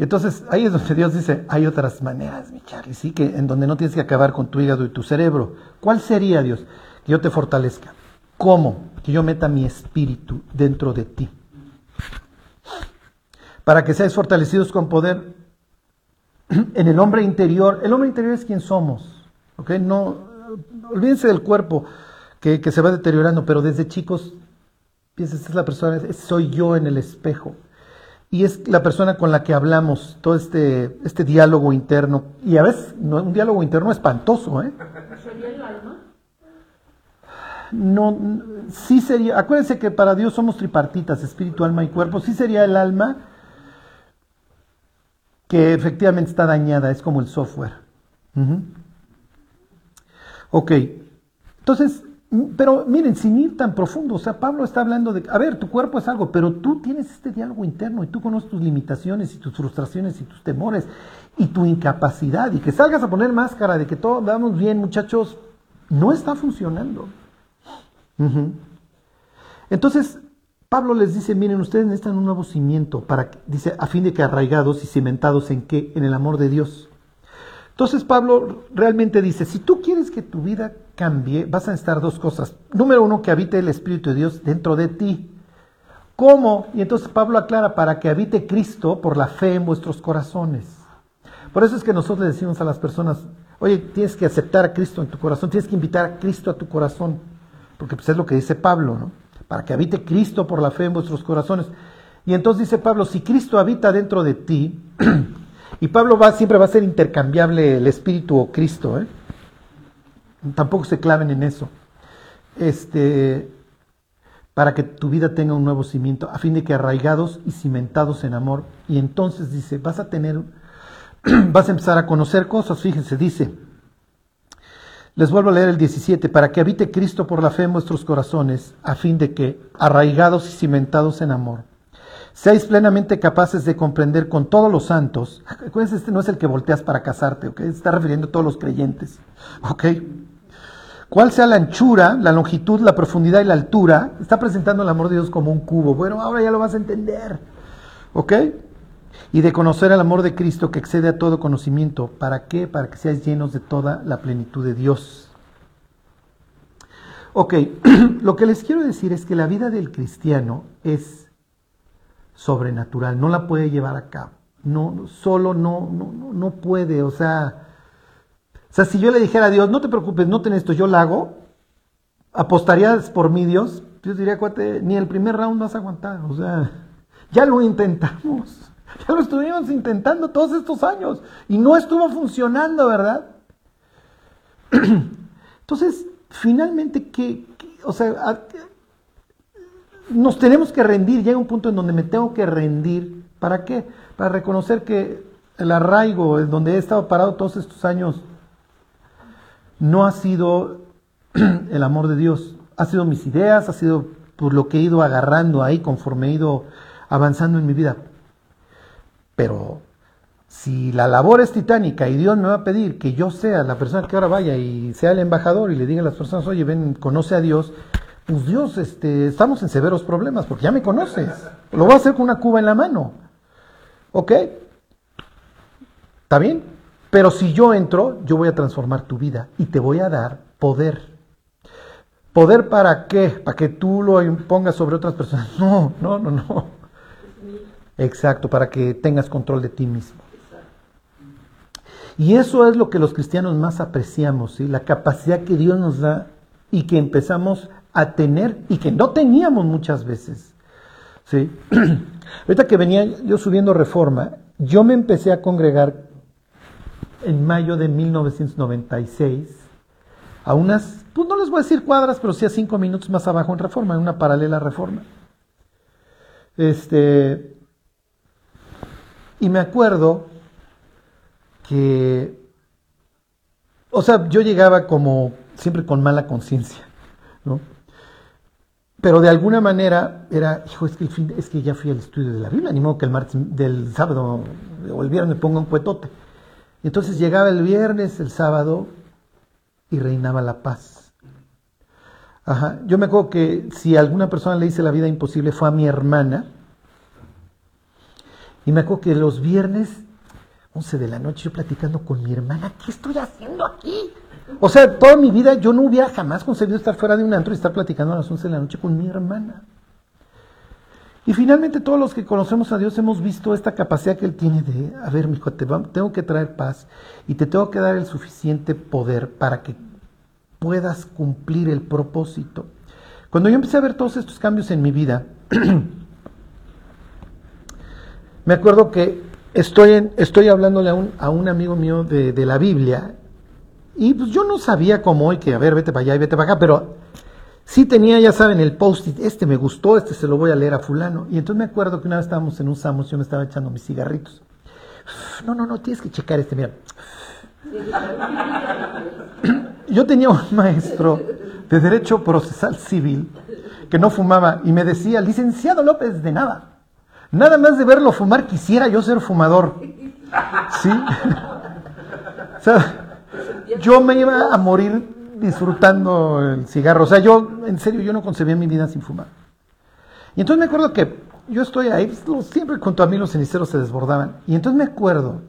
Entonces ahí es donde Dios dice, hay otras maneras, mi Charlie, sí, que en donde no tienes que acabar con tu hígado y tu cerebro. ¿Cuál sería, Dios? Que yo te fortalezca. ¿Cómo? Que yo meta mi espíritu dentro de ti. Para que seáis fortalecidos con poder en el hombre interior. El hombre interior es quien somos. ¿ok? No, olvídense del cuerpo que, se va deteriorando, pero desde chicos esta es la persona, soy yo en el espejo. Y es la persona con la que hablamos, todo este, este diálogo interno. Y a veces un diálogo interno espantoso, ¿eh? ¿Sería el alma? No, sí sería, acuérdense que para Dios somos tripartitas, espíritu, alma y cuerpo. Sí sería el alma que efectivamente está dañada, es como el software. Ok, entonces pero miren, sin ir tan profundo, o sea, Pablo está hablando de, a ver, tu cuerpo es algo, pero tú tienes este diálogo interno y tú conoces tus limitaciones y tus frustraciones y tus temores y tu incapacidad y que salgas a poner máscara de que todo vamos bien, muchachos, no está funcionando. Entonces, Pablo les dice, miren, ustedes necesitan un nuevo cimiento para, dice, a fin de que arraigados y cimentados en qué? En el amor de Dios. Entonces Pablo realmente dice, si tú quieres que tu vida cambie, vas a necesitar dos cosas. Número uno, que habite el Espíritu de Dios dentro de ti. ¿Cómo? Y entonces Pablo aclara, para que habite Cristo por la fe en vuestros corazones. Por eso es que nosotros le decimos a las personas, oye, tienes que aceptar a Cristo en tu corazón, tienes que invitar a Cristo a tu corazón, porque pues es lo que dice Pablo, ¿no? Para que habite Cristo por la fe en vuestros corazones. Y entonces dice Pablo, si Cristo habita dentro de ti, y Pablo va, siempre va a ser intercambiable el Espíritu o Cristo, ¿eh? Tampoco se claven en eso. Este, para que tu vida tenga un nuevo cimiento, a fin de que arraigados y cimentados en amor. Y entonces dice, vas a tener, vas a empezar a conocer cosas, fíjense, dice, les vuelvo a leer el 17, para que habite Cristo por la fe en vuestros corazones, a fin de que, arraigados y cimentados en amor, seáis plenamente capaces de comprender con todos los santos, acuérdense, este no es el que volteas para casarte, ¿ok? está refiriendo a todos los creyentes, ¿ok? cuál sea la anchura, la longitud, la profundidad y la altura, está presentando el amor de Dios como un cubo. Bueno, ahora ya lo vas a entender. ¿Ok? Y de conocer el amor de Cristo que excede a todo conocimiento. ¿Para qué? Para que seáis llenos de toda la plenitud de Dios. Ok, lo que les quiero decir es que la vida del cristiano es sobrenatural, no la puede llevar a cabo. No, solo no, no, no puede, o sea, o sea, si yo le dijera a Dios, no te preocupes, no ten esto, yo lo hago, apostarías por mí, Dios, yo diría, cuate, ni el primer round vas a aguantar. O sea, ya lo intentamos. Ya lo estuvimos intentando todos estos años y no estuvo funcionando, ¿verdad? Entonces, finalmente, ¿qué, o sea, nos tenemos que rendir. Llega un punto en donde me tengo que rendir. ¿Para qué? Para reconocer que el arraigo, en donde he estado parado todos estos años, no ha sido el amor de Dios, ha sido mis ideas, ha sido por lo que he ido agarrando ahí conforme he ido avanzando en mi vida. Pero si la labor es titánica y Dios me va a pedir que yo sea la persona que ahora vaya y sea el embajador y le diga a las personas, oye, ven, conoce a Dios, pues Dios, este, estamos en severos problemas porque ya me conoces. Lo voy a hacer con una cuba en la mano. ¿Ok? ¿Está bien? Pero si yo entro, yo voy a transformar tu vida y te voy a dar poder. ¿Poder para qué? ¿Para que tú lo impongas sobre otras personas? No, no, no, no. Exacto, para que tengas control de ti mismo. Y eso es lo que los cristianos más apreciamos, ¿sí? la capacidad que Dios nos da y que empezamos a tener y que no teníamos muchas veces. ¿sí? Ahorita que venía yo subiendo reforma, yo me empecé a congregar en mayo de 1996 a unas, pues no les voy a decir cuadras, pero sí a cinco minutos más abajo en Reforma, en una paralela Reforma. Este, y me acuerdo que, o sea, yo llegaba como siempre con mala conciencia, ¿no? Pero de alguna manera era, hijo, es que, el es que ya fui al estudio de la Biblia, ni modo que el martes, del sábado o el viernes me ponga un cuetote. Entonces llegaba el viernes, el sábado, y reinaba la paz. Ajá. Yo me acuerdo que si alguna persona le hice la vida imposible fue a mi hermana. Y me acuerdo que los viernes, 11 de la noche, yo platicando con mi hermana, ¿qué estoy haciendo aquí? O sea, toda mi vida yo no hubiera jamás concebido estar fuera de un antro y estar platicando a las 11 de la noche con mi hermana. Y finalmente todos los que conocemos a Dios hemos visto esta capacidad que Él tiene de, a ver, hijo, te tengo que traer paz y te tengo que dar el suficiente poder para que puedas cumplir el propósito. Cuando yo empecé a ver todos estos cambios en mi vida, me acuerdo que estoy, estoy hablándole a un, amigo mío de la Biblia y pues yo no sabía cómo hoy que, a ver, vete para allá y vete para acá, pero sí tenía, ya saben, el post-it, este me gustó, este se lo voy a leer a fulano. Y entonces me acuerdo que una vez estábamos en un Samos, yo me estaba echando mis cigarritos. No, no, no, tienes que checar este, mira. Yo tenía un maestro de Derecho Procesal Civil que no fumaba y me decía, licenciado López de nada, nada más de verlo fumar quisiera yo ser fumador. ¿Sí? o sea, yo me iba a morir disfrutando el cigarro. O sea, yo, en serio, yo no concebía mi vida sin fumar. Y entonces me acuerdo que yo estoy ahí, siempre junto a mí los ceniceros se desbordaban. Y entonces me acuerdo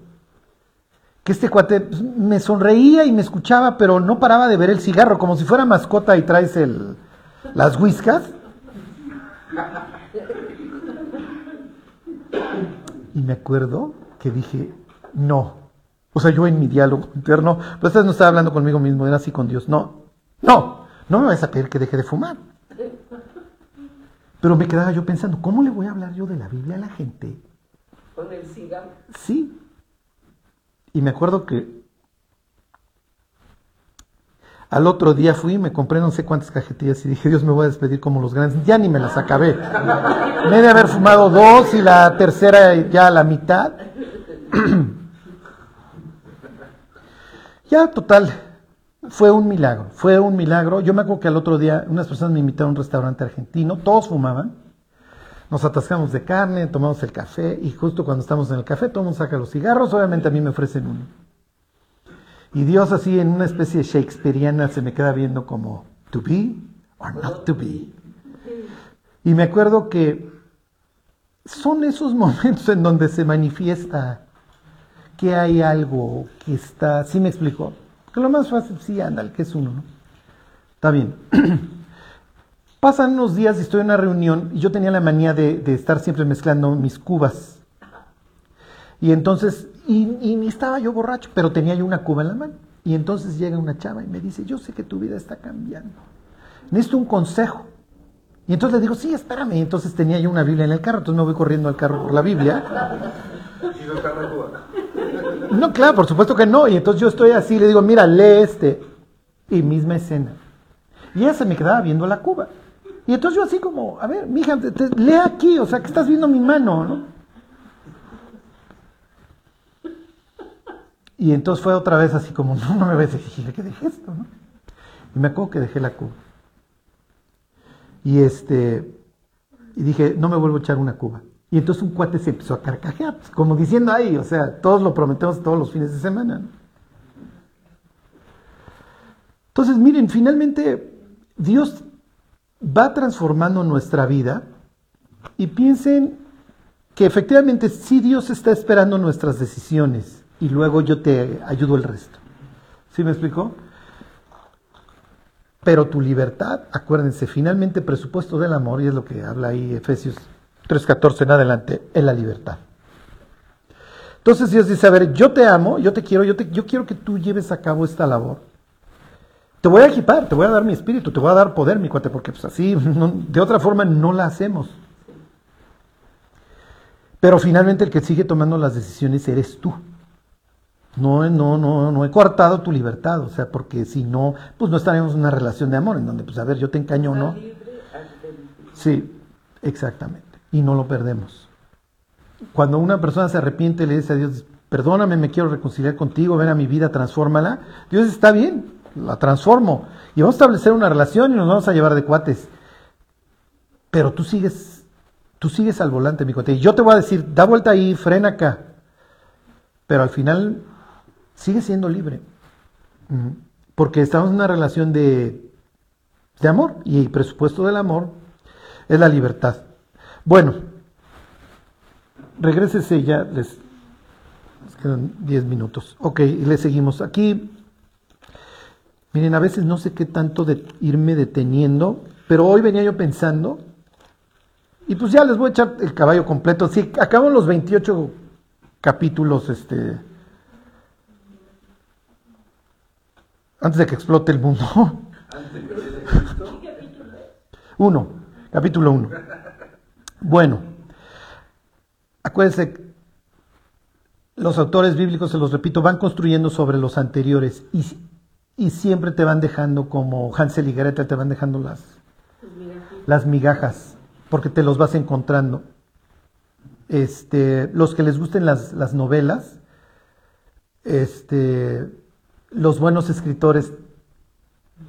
que este cuate pues, me sonreía y me escuchaba, pero no paraba de ver el cigarro, como si fuera mascota y traes el, las whiskas. Y me acuerdo que dije, no, o sea, yo en mi diálogo interno, pues no estaba hablando conmigo mismo, era así con Dios. No, no, no me vas a pedir que deje de fumar. Pero me quedaba yo pensando, ¿cómo le voy a hablar yo de la Biblia a la gente? Con el cigarro. Sí. Y me acuerdo que al otro día fui, me compré no sé cuántas cajetillas y dije, Dios me voy a despedir como los grandes. Ya ni me las acabé. Me he de haber fumado dos y la tercera ya a la mitad. Ya, total, fue un milagro, fue un milagro. Yo me acuerdo que al otro día unas personas me invitaron a un restaurante argentino, todos fumaban, nos atascamos de carne, tomamos el café y justo cuando estamos en el café todo el mundo saca los cigarros, obviamente a mí me ofrecen uno. Y Dios así en una especie de shakespeariana se me queda viendo como, to be or not to be. Y me acuerdo que son esos momentos en donde se manifiesta que hay algo que está, ¿sí me explico? Que lo más fácil, sí, anda, que es uno, ¿no? Está bien. Pasan unos días y estoy en una reunión y yo tenía la manía de, estar siempre mezclando mis cubas. Y entonces, y, y, estaba yo borracho, pero tenía yo una cuba en la mano. Y entonces llega una chava y me dice, yo sé que tu vida está cambiando. Necesito un consejo. Y entonces le digo, sí, espérame. Y entonces tenía yo una Biblia en el carro, entonces me voy corriendo al carro por la Biblia. ¿Y no no, claro, por supuesto que no. Y entonces yo estoy así, le digo, mira, lee este. Y misma escena. Y ella se me quedaba viendo la cuba. Y entonces yo así como, a ver, mija, lee aquí, o sea, que estás viendo mi mano, ¿no? Y entonces fue otra vez así como, no, no me ves, dije, que dejé esto. Y me acuerdo que dejé la cuba. Y este, y dije, no me vuelvo a echar una cuba. Y entonces un cuate se empezó a carcajear, pues, como diciendo ahí, o sea, todos lo prometemos todos los fines de semana. Entonces, miren, finalmente Dios va transformando nuestra vida y piensen que efectivamente sí Dios está esperando nuestras decisiones y luego yo te ayudo el resto. ¿Sí me explicó? Pero tu libertad, acuérdense, finalmente presupuesto del amor, y es lo que habla ahí Efesios 3.14 en adelante, es la libertad. Entonces Dios dice, a ver, yo te amo, yo te quiero, yo, te, yo quiero que tú lleves a cabo esta labor. Te voy a equipar, te voy a dar mi espíritu, te voy a dar poder, mi cuate, porque pues así, de otra forma no la hacemos. Pero finalmente el que sigue tomando las decisiones eres tú. No, no, no, no he cortado tu libertad, o sea, porque si no, pues no estaríamos en una relación de amor, en donde, pues a ver, yo te encaño o no. Sí, exactamente. Y no lo perdemos. Cuando una persona se arrepiente le dice a Dios, perdóname, me quiero reconciliar contigo, ven a mi vida, transfórmala, Dios está bien, la transformo y vamos a establecer una relación y nos vamos a llevar de cuates. Pero tú sigues, tú sigues al volante, mi cuate. Y yo te voy a decir, da vuelta ahí, frena acá. Pero al final sigue siendo libre. Porque estamos en una relación de, de amor y el presupuesto del amor es la libertad. Bueno, regrésese ya, les, les quedan 10 minutos. Ok, le seguimos. Aquí Miren, a veces no sé qué tanto de irme deteniendo, pero hoy venía yo pensando, y pues ya les voy a echar el caballo completo. Sí, acaban los 28 capítulos, este, antes de que explote el mundo. Uno, capítulo uno. Bueno, acuérdense, los autores bíblicos, se los repito, van construyendo sobre los anteriores y y siempre te van dejando como Hansel y Gretel te van dejando las, las migajas, porque te los vas encontrando. Este, los que les gusten las, las novelas, este, los buenos escritores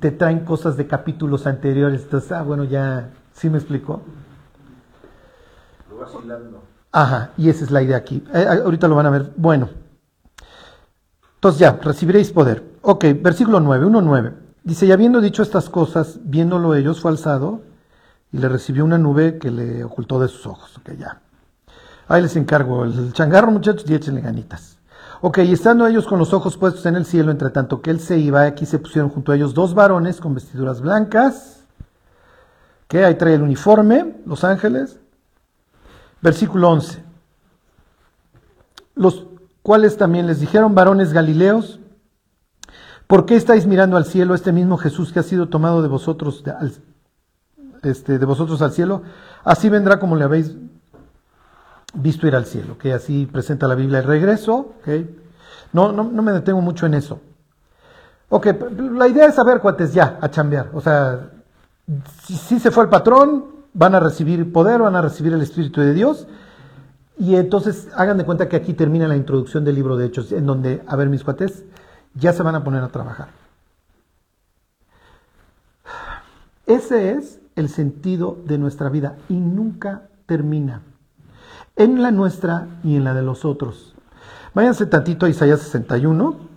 te traen cosas de capítulos anteriores. Entonces, ah, bueno, ya, ¿sí me explico? Ajá, y esa es la idea aquí. Eh, ahorita lo van a ver. Bueno, entonces ya, recibiréis poder. Ok, versículo 9, 1.9. Dice, y habiendo dicho estas cosas, viéndolo ellos, fue alzado y le recibió una nube que le ocultó de sus ojos. Ok, ya. Ahí les encargo el changarro, muchachos, y échenle ganitas. Ok, y estando ellos con los ojos puestos en el cielo, entre tanto que él se iba, aquí se pusieron junto a ellos dos varones con vestiduras blancas, que ahí trae el uniforme, los ángeles. Versículo 11. Los cuales también les dijeron, varones galileos, ¿por qué estáis mirando al cielo este mismo Jesús que ha sido tomado de vosotros, de, al, este, de vosotros al cielo? Así vendrá como le habéis visto ir al cielo, que así presenta la Biblia el regreso. ¿okay? No, no, no me detengo mucho en eso. Ok, la idea es saber cuates ya, a chambear. O sea, si, si se fue el patrón, van a recibir poder, van a recibir el Espíritu de Dios y entonces hagan de cuenta que aquí termina la introducción del libro de Hechos, en donde, a ver mis cuates, ya se van a poner a trabajar. Ese es el sentido de nuestra vida y nunca termina. En la nuestra y en la de los otros. Váyanse tantito a Isaías 61.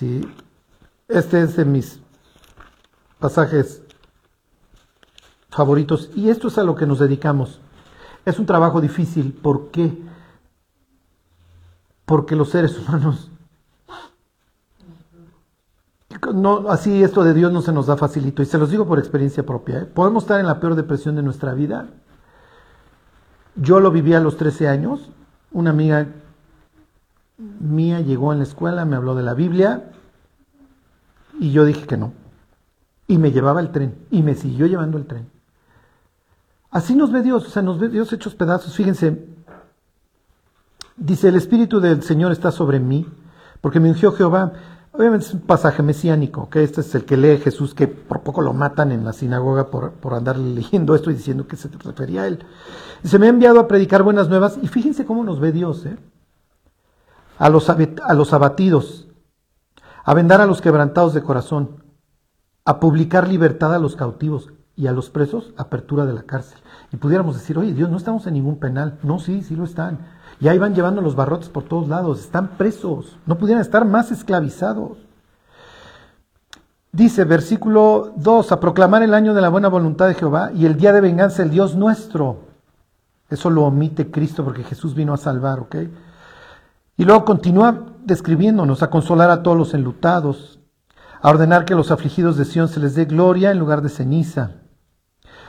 Sí, este es de mis pasajes favoritos y esto es a lo que nos dedicamos. Es un trabajo difícil, ¿por qué? Porque los seres humanos, no, así esto de Dios no se nos da facilito y se los digo por experiencia propia. ¿eh? Podemos estar en la peor depresión de nuestra vida. Yo lo viví a los 13 años, una amiga mía llegó en la escuela, me habló de la Biblia y yo dije que no y me llevaba el tren y me siguió llevando el tren. Así nos ve Dios, o sea, nos ve Dios hechos pedazos. Fíjense, dice, el Espíritu del Señor está sobre mí, porque me ungió Jehová. Obviamente es un pasaje mesiánico, que este es el que lee Jesús, que por poco lo matan en la sinagoga por, por andar leyendo esto y diciendo que se refería a él. Dice, me ha enviado a predicar buenas nuevas, y fíjense cómo nos ve Dios, ¿eh? A, los, a los abatidos, a vendar a los quebrantados de corazón, a publicar libertad a los cautivos y a los presos, apertura de la cárcel. Y pudiéramos decir, oye, Dios, no estamos en ningún penal. No, sí, sí lo están. Y ahí van llevando los barrotes por todos lados, están presos, no pudieran estar más esclavizados. Dice, versículo 2, a proclamar el año de la buena voluntad de Jehová y el día de venganza el Dios nuestro. Eso lo omite Cristo porque Jesús vino a salvar, ¿ok? Y luego continúa describiéndonos, a consolar a todos los enlutados, a ordenar que los afligidos de Sión se les dé gloria en lugar de ceniza,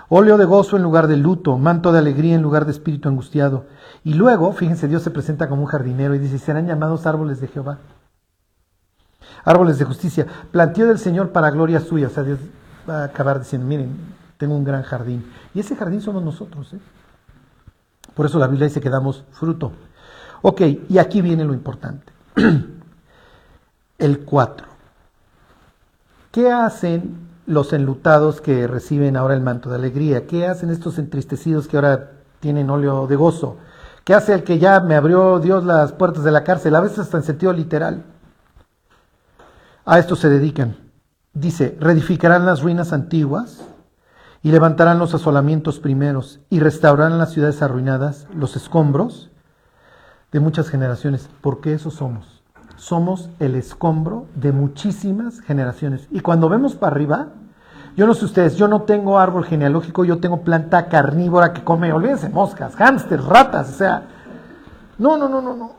óleo de gozo en lugar de luto, manto de alegría en lugar de espíritu angustiado. Y luego, fíjense, Dios se presenta como un jardinero y dice, serán llamados árboles de Jehová, árboles de justicia, plantío del Señor para gloria suya. O sea, Dios va a acabar diciendo, miren, tengo un gran jardín. Y ese jardín somos nosotros. ¿eh? Por eso la Biblia dice que damos fruto. Ok, y aquí viene lo importante. El 4. ¿Qué hacen los enlutados que reciben ahora el manto de alegría? ¿Qué hacen estos entristecidos que ahora tienen óleo de gozo? ¿Qué hace el que ya me abrió Dios las puertas de la cárcel? A veces hasta en sentido literal. A esto se dedican. Dice, reedificarán las ruinas antiguas y levantarán los asolamientos primeros y restaurarán las ciudades arruinadas, los escombros de muchas generaciones, porque eso somos. Somos el escombro de muchísimas generaciones. Y cuando vemos para arriba, yo no sé ustedes, yo no tengo árbol genealógico, yo tengo planta carnívora que come, olvídense, moscas, hámsters, ratas, o sea, no, no, no, no, no.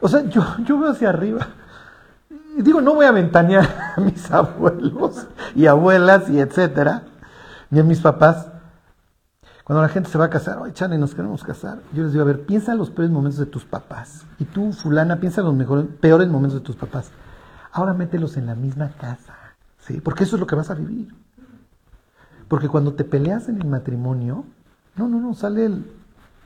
O sea, yo, yo veo hacia arriba. Y digo, no voy a ventanear a mis abuelos y abuelas y etcétera, ni a mis papás. Cuando la gente se va a casar, oye, Chane, nos queremos casar. Yo les digo, a ver, piensa en los peores momentos de tus papás. Y tú, fulana, piensa en los mejores, peores momentos de tus papás. Ahora mételos en la misma casa. ¿sí? Porque eso es lo que vas a vivir. Porque cuando te peleas en el matrimonio, no, no, no, sale el,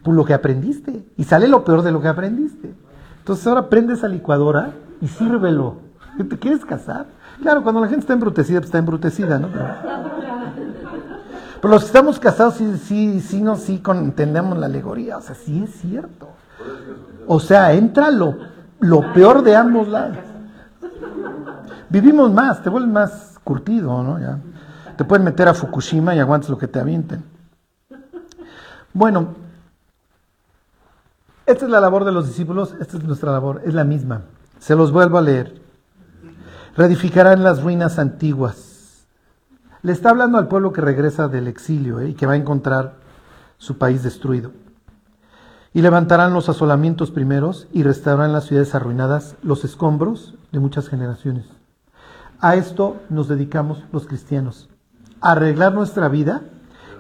lo que aprendiste. Y sale lo peor de lo que aprendiste. Entonces ahora prende esa licuadora y sírvelo. ¿Te quieres casar? Claro, cuando la gente está embrutecida, pues está embrutecida, ¿no? Pero los que estamos casados, sí, sí, sí, no, sí, entendemos la alegoría. O sea, sí es cierto. O sea, entra lo, lo peor de ambos lados. Vivimos más, te vuelves más curtido, ¿no? Ya. Te pueden meter a Fukushima y aguantas lo que te avienten. Bueno, esta es la labor de los discípulos, esta es nuestra labor, es la misma. Se los vuelvo a leer. Reedificarán las ruinas antiguas le está hablando al pueblo que regresa del exilio ¿eh? y que va a encontrar su país destruido. Y levantarán los asolamientos primeros y restaurarán las ciudades arruinadas, los escombros de muchas generaciones. A esto nos dedicamos los cristianos, arreglar nuestra vida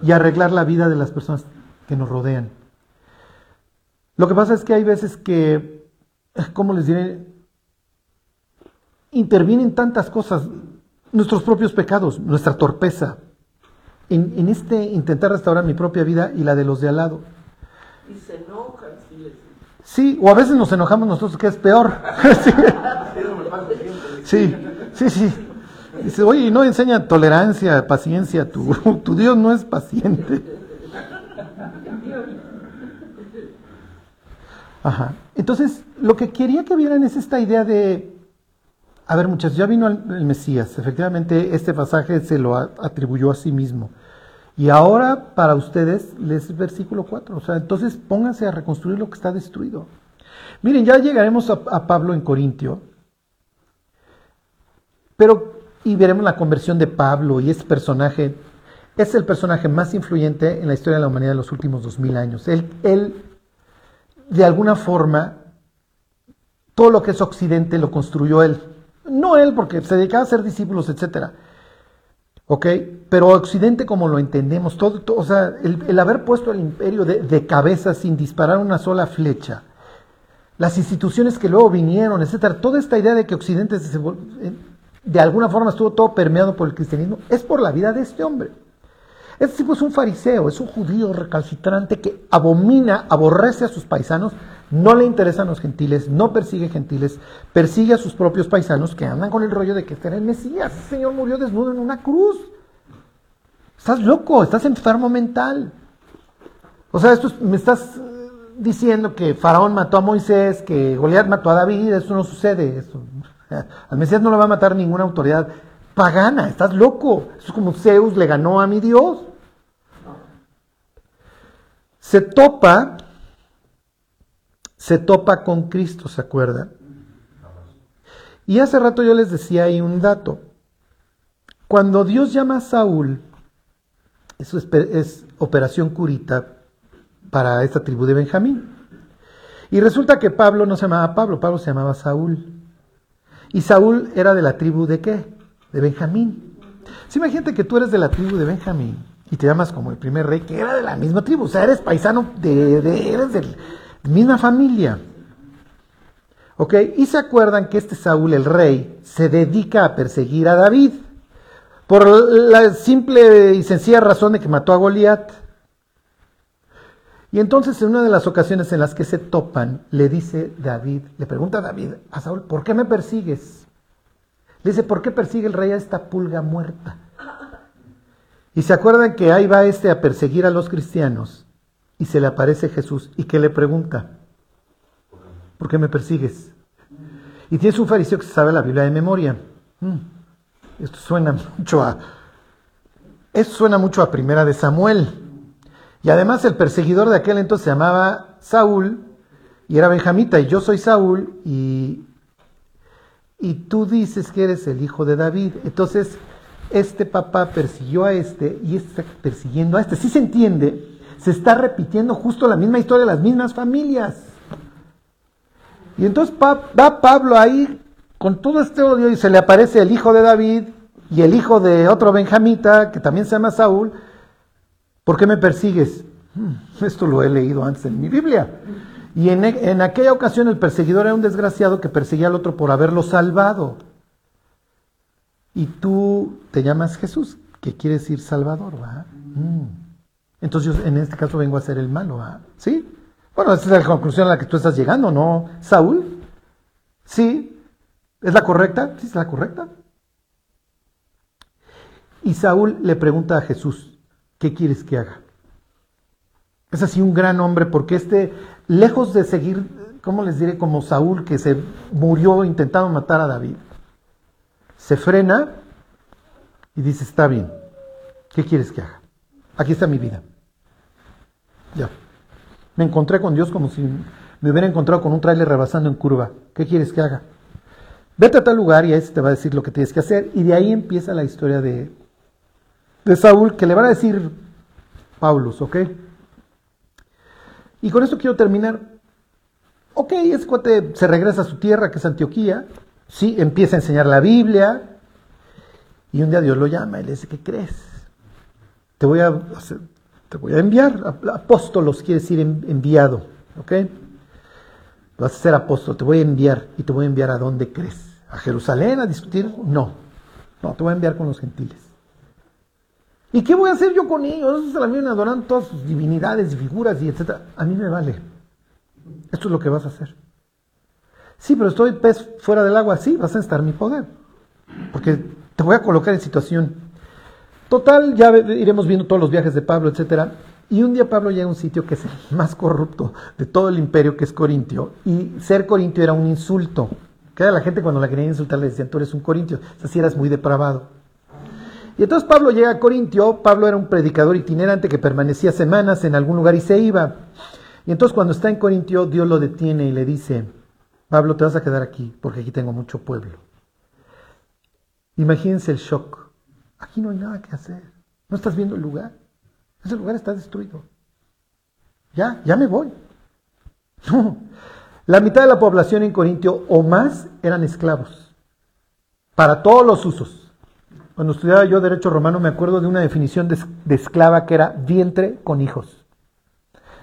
y arreglar la vida de las personas que nos rodean. Lo que pasa es que hay veces que, ¿cómo les diré? Intervienen tantas cosas nuestros propios pecados, nuestra torpeza, en, este intentar restaurar mi propia vida y la de los de al lado. Y se enojan. Sí, o a veces nos enojamos nosotros, que es peor. sí, sí, sí. Dice, oye, no enseña tolerancia, paciencia, tu, tu Dios no es paciente. Ajá. Entonces, lo que quería que vieran es esta idea de a ver, muchachos, ya vino el Mesías. Efectivamente, este pasaje se lo atribuyó a sí mismo. Y ahora para ustedes les versículo 4. O sea, entonces pónganse a reconstruir lo que está destruido. Miren, ya llegaremos a, Pablo en Corintio. Pero, y veremos la conversión de Pablo y ese personaje. Es el personaje más influyente en la historia de la humanidad de los últimos dos mil años. Él, él, de alguna forma, todo lo que es occidente lo construyó él. No él, porque se dedicaba a ser discípulos, etc. ¿Ok? Pero Occidente como lo entendemos, todo, o sea, el, haber puesto el imperio de, cabeza sin disparar una sola flecha, las instituciones que luego vinieron, etc. Toda esta idea de que Occidente de alguna forma estuvo todo permeado por el cristianismo, es por la vida de este hombre. Este tipo es un fariseo, es un judío recalcitrante que abomina, aborrece a sus paisanos, no le interesan los gentiles, no persigue gentiles, persigue a sus propios paisanos que andan con el rollo de que este era el Mesías. Ese Señor murió desnudo en una cruz. Estás loco, estás enfermo mental. O sea, esto me estás eh, diciendo que Faraón mató a Moisés, que Goliat mató a David, eso no sucede. Eso. Al Mesías no lo va a matar ninguna autoridad pagana, estás loco. Eso es como Zeus le ganó a mi Dios. Se topa se topa con Cristo, ¿se acuerdan? Y hace rato yo les decía ahí un dato. Cuando Dios llama a Saúl, eso es, operación curita para esta tribu de Benjamín. Y resulta que Pablo no se llamaba Pablo, Pablo se llamaba Saúl. Y Saúl era de la tribu de qué? De Benjamín. Si imagínate que tú eres de la tribu de Benjamín y te llamas como el primer rey, que era de la misma tribu, o sea, eres paisano, de, de eres del, misma familia. ¿Ok? Y se acuerdan que este Saúl, el rey, se dedica a perseguir a David por la simple y sencilla razón de que mató a Goliat. Y entonces en una de las ocasiones en las que se topan, le dice David, le pregunta a David a Saúl, ¿por qué me persigues? Le dice, ¿por qué persigue el rey a esta pulga muerta? Y se acuerdan que ahí va este a perseguir a los cristianos y se le aparece Jesús y que le pregunta, ¿por qué me persigues? Y tienes un fariseo que sabe la Biblia de memoria. Mm, esto suena mucho a... Esto suena mucho a primera de Samuel. Y además el perseguidor de aquel entonces se llamaba Saúl y era benjamita y yo soy Saúl y, y tú dices que eres el hijo de David. Entonces este papá persiguió a este y está persiguiendo a este. Si se entiende, se está repitiendo justo la misma historia las mismas familias. Y entonces va Pablo ahí con todo este odio y se le aparece el hijo de David y el hijo de otro benjamita que también se llama Saúl. ¿Por qué me persigues? Hmm, esto lo he leído antes en mi Biblia. Y en, en aquella ocasión el perseguidor era un desgraciado que perseguía al otro por haberlo salvado y tú te llamas Jesús, que quiere decir Salvador, ¿va? Mm. Entonces yo en este caso vengo a ser el malo, ¿va? ¿Sí? Bueno, esa es la conclusión a la que tú estás llegando, ¿no? Saúl, ¿sí? ¿Es la correcta? Sí, es la correcta. Y Saúl le pregunta a Jesús, ¿qué quieres que haga? Es así un gran hombre, porque este, lejos de seguir, ¿cómo les diré? Como Saúl, que se murió intentando matar a David se frena y dice, está bien, ¿qué quieres que haga? Aquí está mi vida. Ya. Me encontré con Dios como si me hubiera encontrado con un trailer rebasando en curva. ¿Qué quieres que haga? Vete a tal lugar y ahí te va a decir lo que tienes que hacer. Y de ahí empieza la historia de, de Saúl, que le van a decir Paulus, ¿ok? Y con esto quiero terminar. Ok, ese cuate se regresa a su tierra, que es Antioquía, Sí, empieza a enseñar la Biblia y un día Dios lo llama y le dice, ¿qué crees? Te voy a, te voy a enviar, apóstolos quiere decir enviado, ¿ok? Vas a ser apóstol, te voy a enviar y te voy a enviar a dónde crees. ¿A Jerusalén a discutir? No, no, te voy a enviar con los gentiles. ¿Y qué voy a hacer yo con ellos? Esos se la vienen adorando todas sus divinidades y figuras y etcétera. A mí me vale. Esto es lo que vas a hacer. Sí, pero estoy pez fuera del agua, sí, vas a estar mi poder. Porque te voy a colocar en situación. Total, ya iremos viendo todos los viajes de Pablo, etcétera. Y un día Pablo llega a un sitio que es el más corrupto de todo el imperio, que es Corintio. Y ser corintio era un insulto. Que la gente cuando la quería insultar le decían, tú eres un corintio. O sea, si eras muy depravado. Y entonces Pablo llega a Corintio. Pablo era un predicador itinerante que permanecía semanas en algún lugar y se iba. Y entonces cuando está en Corintio, Dios lo detiene y le dice, Pablo, te vas a quedar aquí porque aquí tengo mucho pueblo. Imagínense el shock. Aquí no hay nada que hacer. No estás viendo el lugar. Ese lugar está destruido. Ya, ya me voy. No. La mitad de la población en Corintio o más eran esclavos. Para todos los usos. Cuando estudiaba yo Derecho Romano me acuerdo de una definición de, esclava que era vientre con hijos.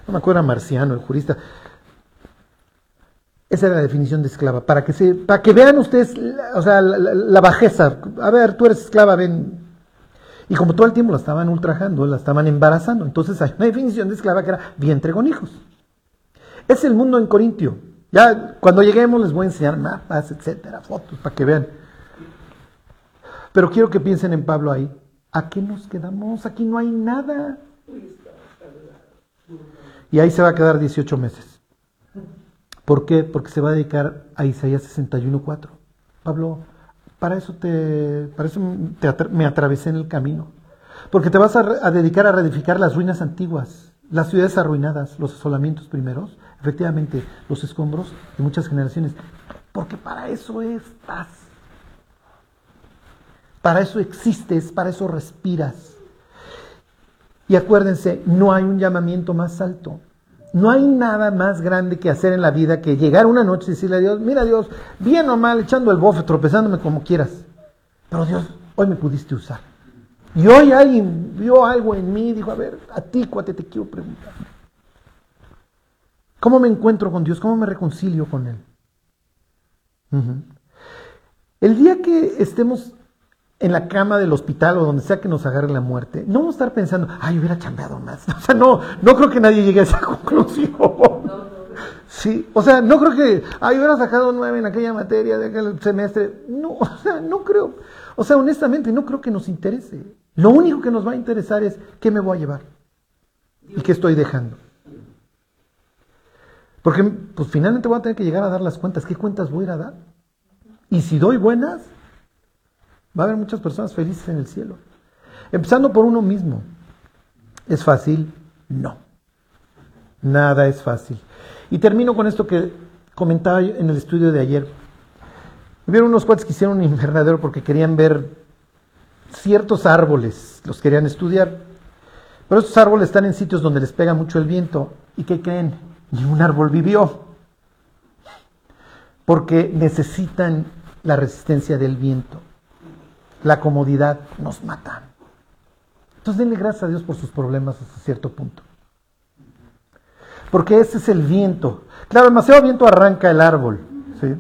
No me acuerdo Marciano, el jurista. Esa era la definición de esclava, para que, se, para que vean ustedes o sea, la, bajeza. A ver, tú eres esclava, ven. Y como todo el tiempo la estaban ultrajando, la estaban embarazando, entonces hay una definición de esclava que era vientre con hijos. Es el mundo en Corintio. Ya cuando lleguemos les voy a enseñar mapas, etcétera, fotos, para que vean. Pero quiero que piensen en Pablo ahí. ¿A qué nos quedamos? Aquí no hay nada. Y ahí se va a quedar 18 meses. ¿Por qué? Porque se va a dedicar a Isaías 61.4. Pablo, para eso, te, para eso me atravesé en el camino. Porque te vas a, dedicar a reedificar las ruinas antiguas, las ciudades arruinadas, los asolamientos primeros, efectivamente, los escombros de muchas generaciones. Porque para eso estás. Para eso existes, para eso respiras. Y acuérdense, no hay un llamamiento más alto. No hay nada más grande que hacer en la vida que llegar una noche y decirle a Dios, mira Dios, bien o mal, echando el bofe, tropezándome como quieras. Pero Dios, hoy me pudiste usar. Y hoy alguien vio algo en mí y dijo, a ver, a ti, cuate, te quiero preguntar. ¿Cómo me encuentro con Dios? ¿Cómo me reconcilio con Él? El día que estemos en la cama del hospital o donde sea que nos agarre la muerte, no vamos a estar pensando, ay, hubiera chambeado más. O sea, no, no creo que nadie llegue a esa conclusión. Sí, o sea, no creo que, ay, hubiera sacado nueve en aquella materia de aquel semestre. No, o sea, no creo. O sea, honestamente, no creo que nos interese. Lo único que nos va a interesar es qué me voy a llevar y qué estoy dejando. Porque pues finalmente voy a tener que llegar a dar las cuentas. ¿Qué cuentas voy a ir a dar? Y si doy buenas, va a haber muchas personas felices en el cielo. Empezando por uno mismo. ¿Es fácil? No. Nada es fácil. Y termino con esto que comentaba en el estudio de ayer. Vieron unos cuates que hicieron un invernadero porque querían ver ciertos árboles, los querían estudiar. Pero estos árboles están en sitios donde les pega mucho el viento. ¿Y qué creen? Ni un árbol vivió. Porque necesitan la resistencia del viento. La comodidad nos mata. Entonces denle gracias a Dios por sus problemas hasta cierto punto. Porque ese es el viento. Claro, demasiado viento arranca el árbol. ¿sí?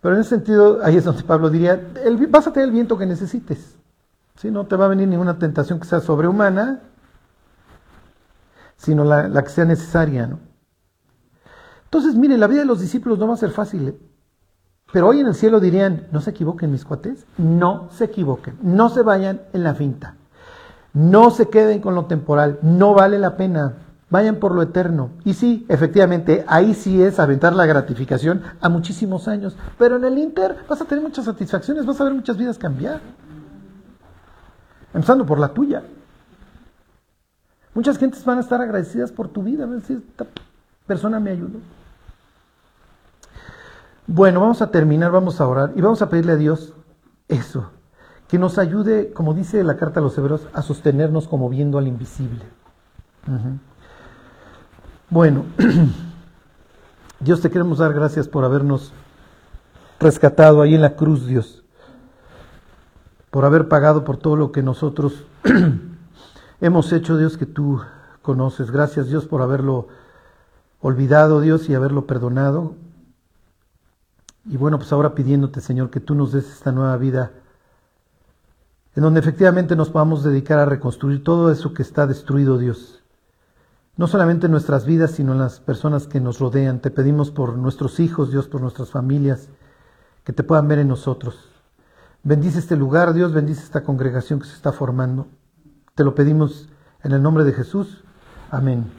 Pero en ese sentido, ahí es donde Pablo diría, el, vas a tener el viento que necesites. ¿sí? No te va a venir ninguna tentación que sea sobrehumana, sino la, la que sea necesaria. ¿no? Entonces, mire, la vida de los discípulos no va a ser fácil. ¿eh? Pero hoy en el cielo dirían, no se equivoquen mis cuates, no se equivoquen, no se vayan en la finta, no se queden con lo temporal, no vale la pena, vayan por lo eterno. Y sí, efectivamente, ahí sí es aventar la gratificación a muchísimos años, pero en el Inter vas a tener muchas satisfacciones, vas a ver muchas vidas cambiar, empezando por la tuya. Muchas gentes van a estar agradecidas por tu vida, van a esta persona me ayudó. Bueno, vamos a terminar, vamos a orar y vamos a pedirle a Dios eso, que nos ayude, como dice la carta a los hebreos, a sostenernos como viendo al invisible. Bueno, Dios te queremos dar gracias por habernos rescatado ahí en la cruz, Dios, por haber pagado por todo lo que nosotros hemos hecho, Dios, que tú conoces. Gracias, Dios, por haberlo olvidado, Dios, y haberlo perdonado. Y bueno, pues ahora pidiéndote, Señor, que tú nos des esta nueva vida, en donde efectivamente nos podamos dedicar a reconstruir todo eso que está destruido, Dios. No solamente en nuestras vidas, sino en las personas que nos rodean. Te pedimos por nuestros hijos, Dios, por nuestras familias, que te puedan ver en nosotros. Bendice este lugar, Dios, bendice esta congregación que se está formando. Te lo pedimos en el nombre de Jesús. Amén.